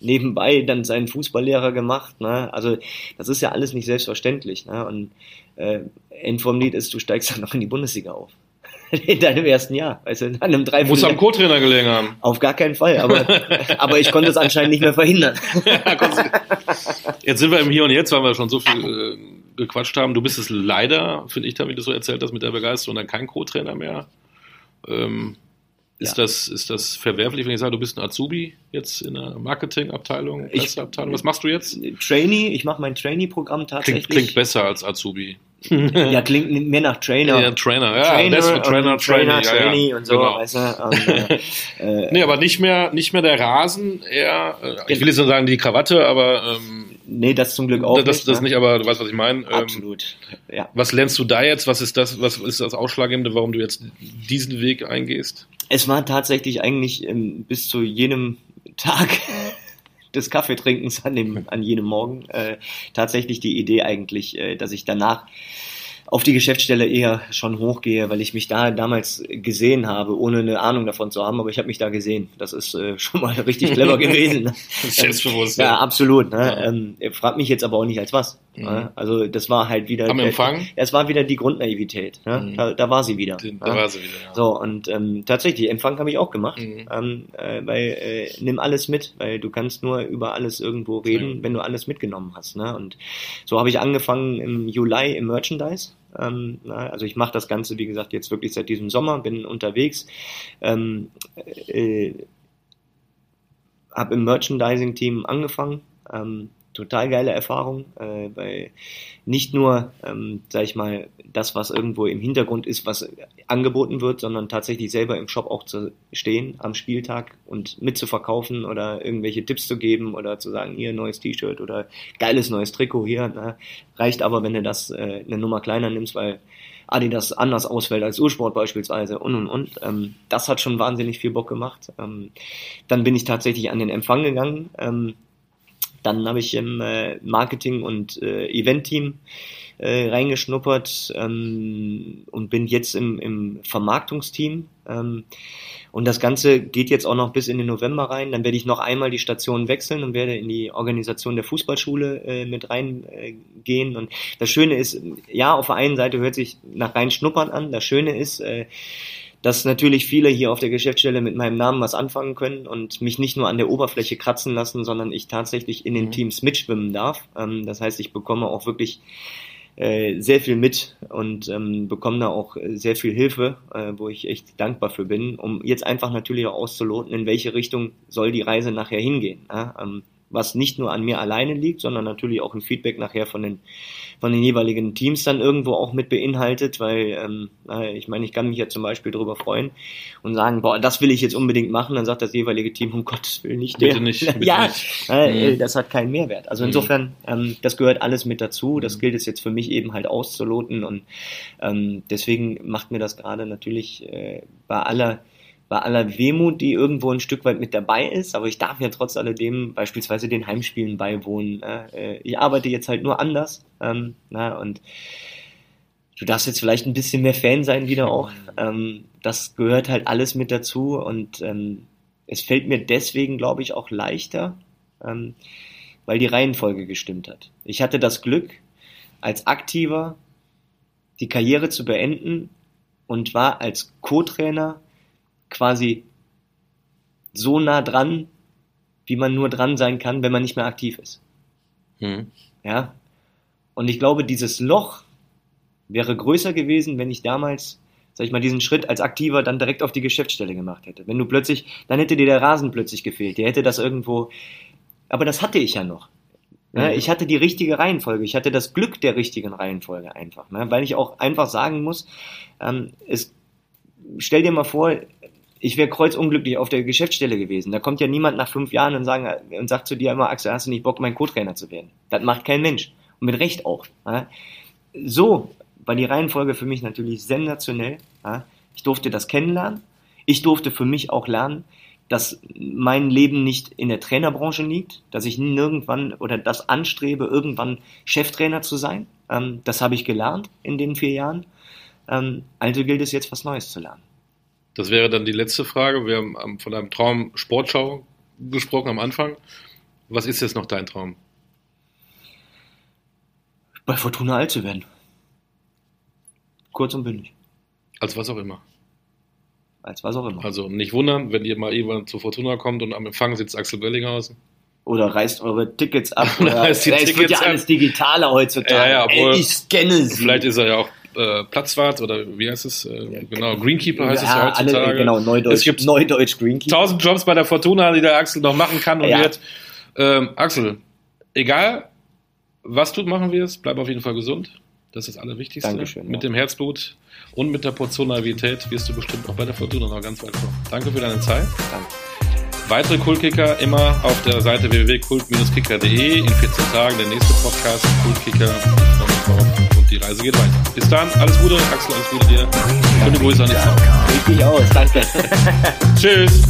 nebenbei dann seinen Fußballlehrer gemacht. Ne? Also das ist ja alles nicht selbstverständlich. Ne? Und äh, End vom Lied ist, du steigst dann noch in die Bundesliga auf. in deinem ersten Jahr. Weißt du, an einem Muss am Co-Trainer gelegen haben. Auf gar keinen Fall, aber, aber ich konnte es anscheinend nicht mehr verhindern. jetzt sind wir im Hier und Jetzt, weil wir schon so viel äh, gequatscht haben. Du bist es leider, finde ich, wie du so erzählt hast, mit der Begeisterung dann kein Co-Trainer mehr. Ähm, ist, ja. das, ist das verwerflich, wenn ich sage, du bist ein Azubi jetzt in der Marketingabteilung, Abteilung? Was machst du jetzt? Trainee, ich mache mein Trainee-Programm tatsächlich. Klingt, klingt besser als Azubi. ja, klingt mehr nach Trainer. Ja, Trainer, ja. Trainer, Trainer, Trainer, Trainer, Trainee ja, und so, genau. weißt du. Und, äh, äh, nee, aber nicht mehr, nicht mehr der Rasen, eher, äh, ich will jetzt nicht sagen die Krawatte, aber ähm, Nee, das zum Glück auch das, nicht. Das ne? nicht, aber du weißt, was ich meine. Ähm, Absolut, ja. Was lernst du da jetzt? Was ist das, was ist das Ausschlaggebende, warum du jetzt diesen Weg eingehst? Es war tatsächlich eigentlich ähm, bis zu jenem Tag des Kaffeetrinkens an, dem, an jenem Morgen äh, tatsächlich die Idee eigentlich, äh, dass ich danach auf die Geschäftsstelle eher schon hochgehe, weil ich mich da damals gesehen habe, ohne eine Ahnung davon zu haben, aber ich habe mich da gesehen. Das ist äh, schon mal richtig clever gewesen. Ne? Selbstbewusst. Ja, absolut. Ne? Ja. Ähm, fragt mich jetzt aber auch nicht als was. Mhm. Ne? Also das war halt wieder. Am Empfang? Es war wieder die Grundnaivität. Ne? Mhm. Da, da, war sie wieder. Da ne? war sie wieder. Ja. So und ähm, tatsächlich Empfang habe ich auch gemacht, mhm. ähm, äh, weil äh, nimm alles mit, weil du kannst nur über alles irgendwo reden, wenn du alles mitgenommen hast. Ne? Und so habe ich angefangen im Juli im Merchandise. Ähm, also ich mache das Ganze, wie gesagt, jetzt wirklich seit diesem Sommer, bin unterwegs. Ähm, äh, habe im Merchandising-Team angefangen. Ähm, total geile Erfahrung, äh, weil nicht nur, ähm, sag ich mal, das, was irgendwo im Hintergrund ist, was angeboten wird, sondern tatsächlich selber im Shop auch zu stehen am Spieltag und mitzuverkaufen oder irgendwelche Tipps zu geben oder zu sagen, hier neues T-Shirt oder geiles neues Trikot hier. Ne? Reicht aber, wenn du das äh, eine Nummer kleiner nimmst, weil Adidas anders ausfällt als Ursport beispielsweise und und und. Ähm, das hat schon wahnsinnig viel Bock gemacht. Ähm, dann bin ich tatsächlich an den Empfang gegangen. Ähm, dann habe ich im äh, Marketing- und äh, Event-Team äh, reingeschnuppert ähm, und bin jetzt im, im Vermarktungsteam. Ähm, und das Ganze geht jetzt auch noch bis in den November rein. Dann werde ich noch einmal die Station wechseln und werde in die Organisation der Fußballschule äh, mit reingehen. Äh, und das Schöne ist, ja, auf der einen Seite hört sich nach rein schnuppern an. Das Schöne ist, äh, dass natürlich viele hier auf der Geschäftsstelle mit meinem Namen was anfangen können und mich nicht nur an der Oberfläche kratzen lassen, sondern ich tatsächlich in den mhm. Teams mitschwimmen darf. Ähm, das heißt, ich bekomme auch wirklich äh, sehr viel mit und ähm, bekomme da auch sehr viel Hilfe, äh, wo ich echt dankbar für bin, um jetzt einfach natürlich auch auszuloten, in welche Richtung soll die Reise nachher hingehen. Ja? Ähm, was nicht nur an mir alleine liegt, sondern natürlich auch ein Feedback nachher von den von den jeweiligen Teams dann irgendwo auch mit beinhaltet, weil ähm, ich meine, ich kann mich ja zum Beispiel darüber freuen und sagen, boah, das will ich jetzt unbedingt machen, dann sagt das jeweilige Team, um Gottes Willen nicht. Bitte nicht. Bitte ja, nicht. Äh, Mhm. das hat keinen Mehrwert. Also Mhm. insofern, ähm, das gehört alles mit dazu. Das Mhm. gilt es jetzt für mich eben halt auszuloten und ähm, deswegen macht mir das gerade natürlich äh, bei aller bei aller Wehmut, die irgendwo ein Stück weit mit dabei ist, aber ich darf ja trotz alledem beispielsweise den Heimspielen beiwohnen. Äh, ich arbeite jetzt halt nur anders ähm, na, und du darfst jetzt vielleicht ein bisschen mehr Fan sein wieder auch. Ähm, das gehört halt alles mit dazu und ähm, es fällt mir deswegen, glaube ich, auch leichter, ähm, weil die Reihenfolge gestimmt hat. Ich hatte das Glück, als Aktiver die Karriere zu beenden und war als Co-Trainer quasi so nah dran, wie man nur dran sein kann, wenn man nicht mehr aktiv ist. Mhm. Ja. Und ich glaube, dieses Loch wäre größer gewesen, wenn ich damals, sag ich mal, diesen Schritt als Aktiver dann direkt auf die Geschäftsstelle gemacht hätte. Wenn du plötzlich, dann hätte dir der Rasen plötzlich gefehlt. Der hätte das irgendwo, aber das hatte ich ja noch. Mhm. Ich hatte die richtige Reihenfolge. Ich hatte das Glück der richtigen Reihenfolge einfach. Ne? Weil ich auch einfach sagen muss, ähm, es, stell dir mal vor, ich wäre kreuzunglücklich auf der Geschäftsstelle gewesen. Da kommt ja niemand nach fünf Jahren und, sagen, und sagt zu dir immer, Axel, hast du nicht Bock, mein Co-Trainer zu werden? Das macht kein Mensch. Und mit Recht auch. So war die Reihenfolge für mich natürlich sensationell. Ich durfte das kennenlernen. Ich durfte für mich auch lernen, dass mein Leben nicht in der Trainerbranche liegt, dass ich nirgendwann oder das anstrebe, irgendwann Cheftrainer zu sein. Ähm, das habe ich gelernt in den vier Jahren. Ähm, also gilt es jetzt, was Neues zu lernen. Das wäre dann die letzte Frage. Wir haben ähm, von einem Traum Sportschau gesprochen am Anfang. Was ist jetzt noch dein Traum? Bei Fortuna alt zu werden. Kurz und bündig. Als was auch immer. Als was auch immer. Also nicht wundern, wenn ihr mal irgendwann zu Fortuna kommt und am Empfang sitzt Axel Bellinghausen. Oder reißt eure Tickets ab. Oder Oder reißt die es wird Tickets ja ab. alles digitaler heutzutage. Ja, ja, Ey, ich scanne sie. Vielleicht ist er ja auch äh, Platzwart oder wie heißt es? Äh, genau, Greenkeeper heißt es ja heutzutage. Alle, genau, Neudeutsch, Es gibt Neudeutsch Greenkeeper. tausend Jobs bei der Fortuna, die der Axel noch machen kann und Ja. wird. Ähm, Axel, egal was du machen wirst, bleib auf jeden Fall gesund. Das ist das Allerwichtigste. Dankeschön, Mit ja. dem Herzblut und mit der Portion Naivität wirst du bestimmt auch bei der Fortuna noch ganz weit kommen. Danke für deine Zeit. Danke. Weitere Kultkicker immer auf der Seite www.kult-kicker.de. In 14 Tagen der nächste Podcast Kultkicker. Ich freue mich drauf und die Reise geht weiter. Bis dann, alles Gute, Axel, alles Gute dir. Schöne Grüße an Frau. Richtig aus, danke. Tschüss.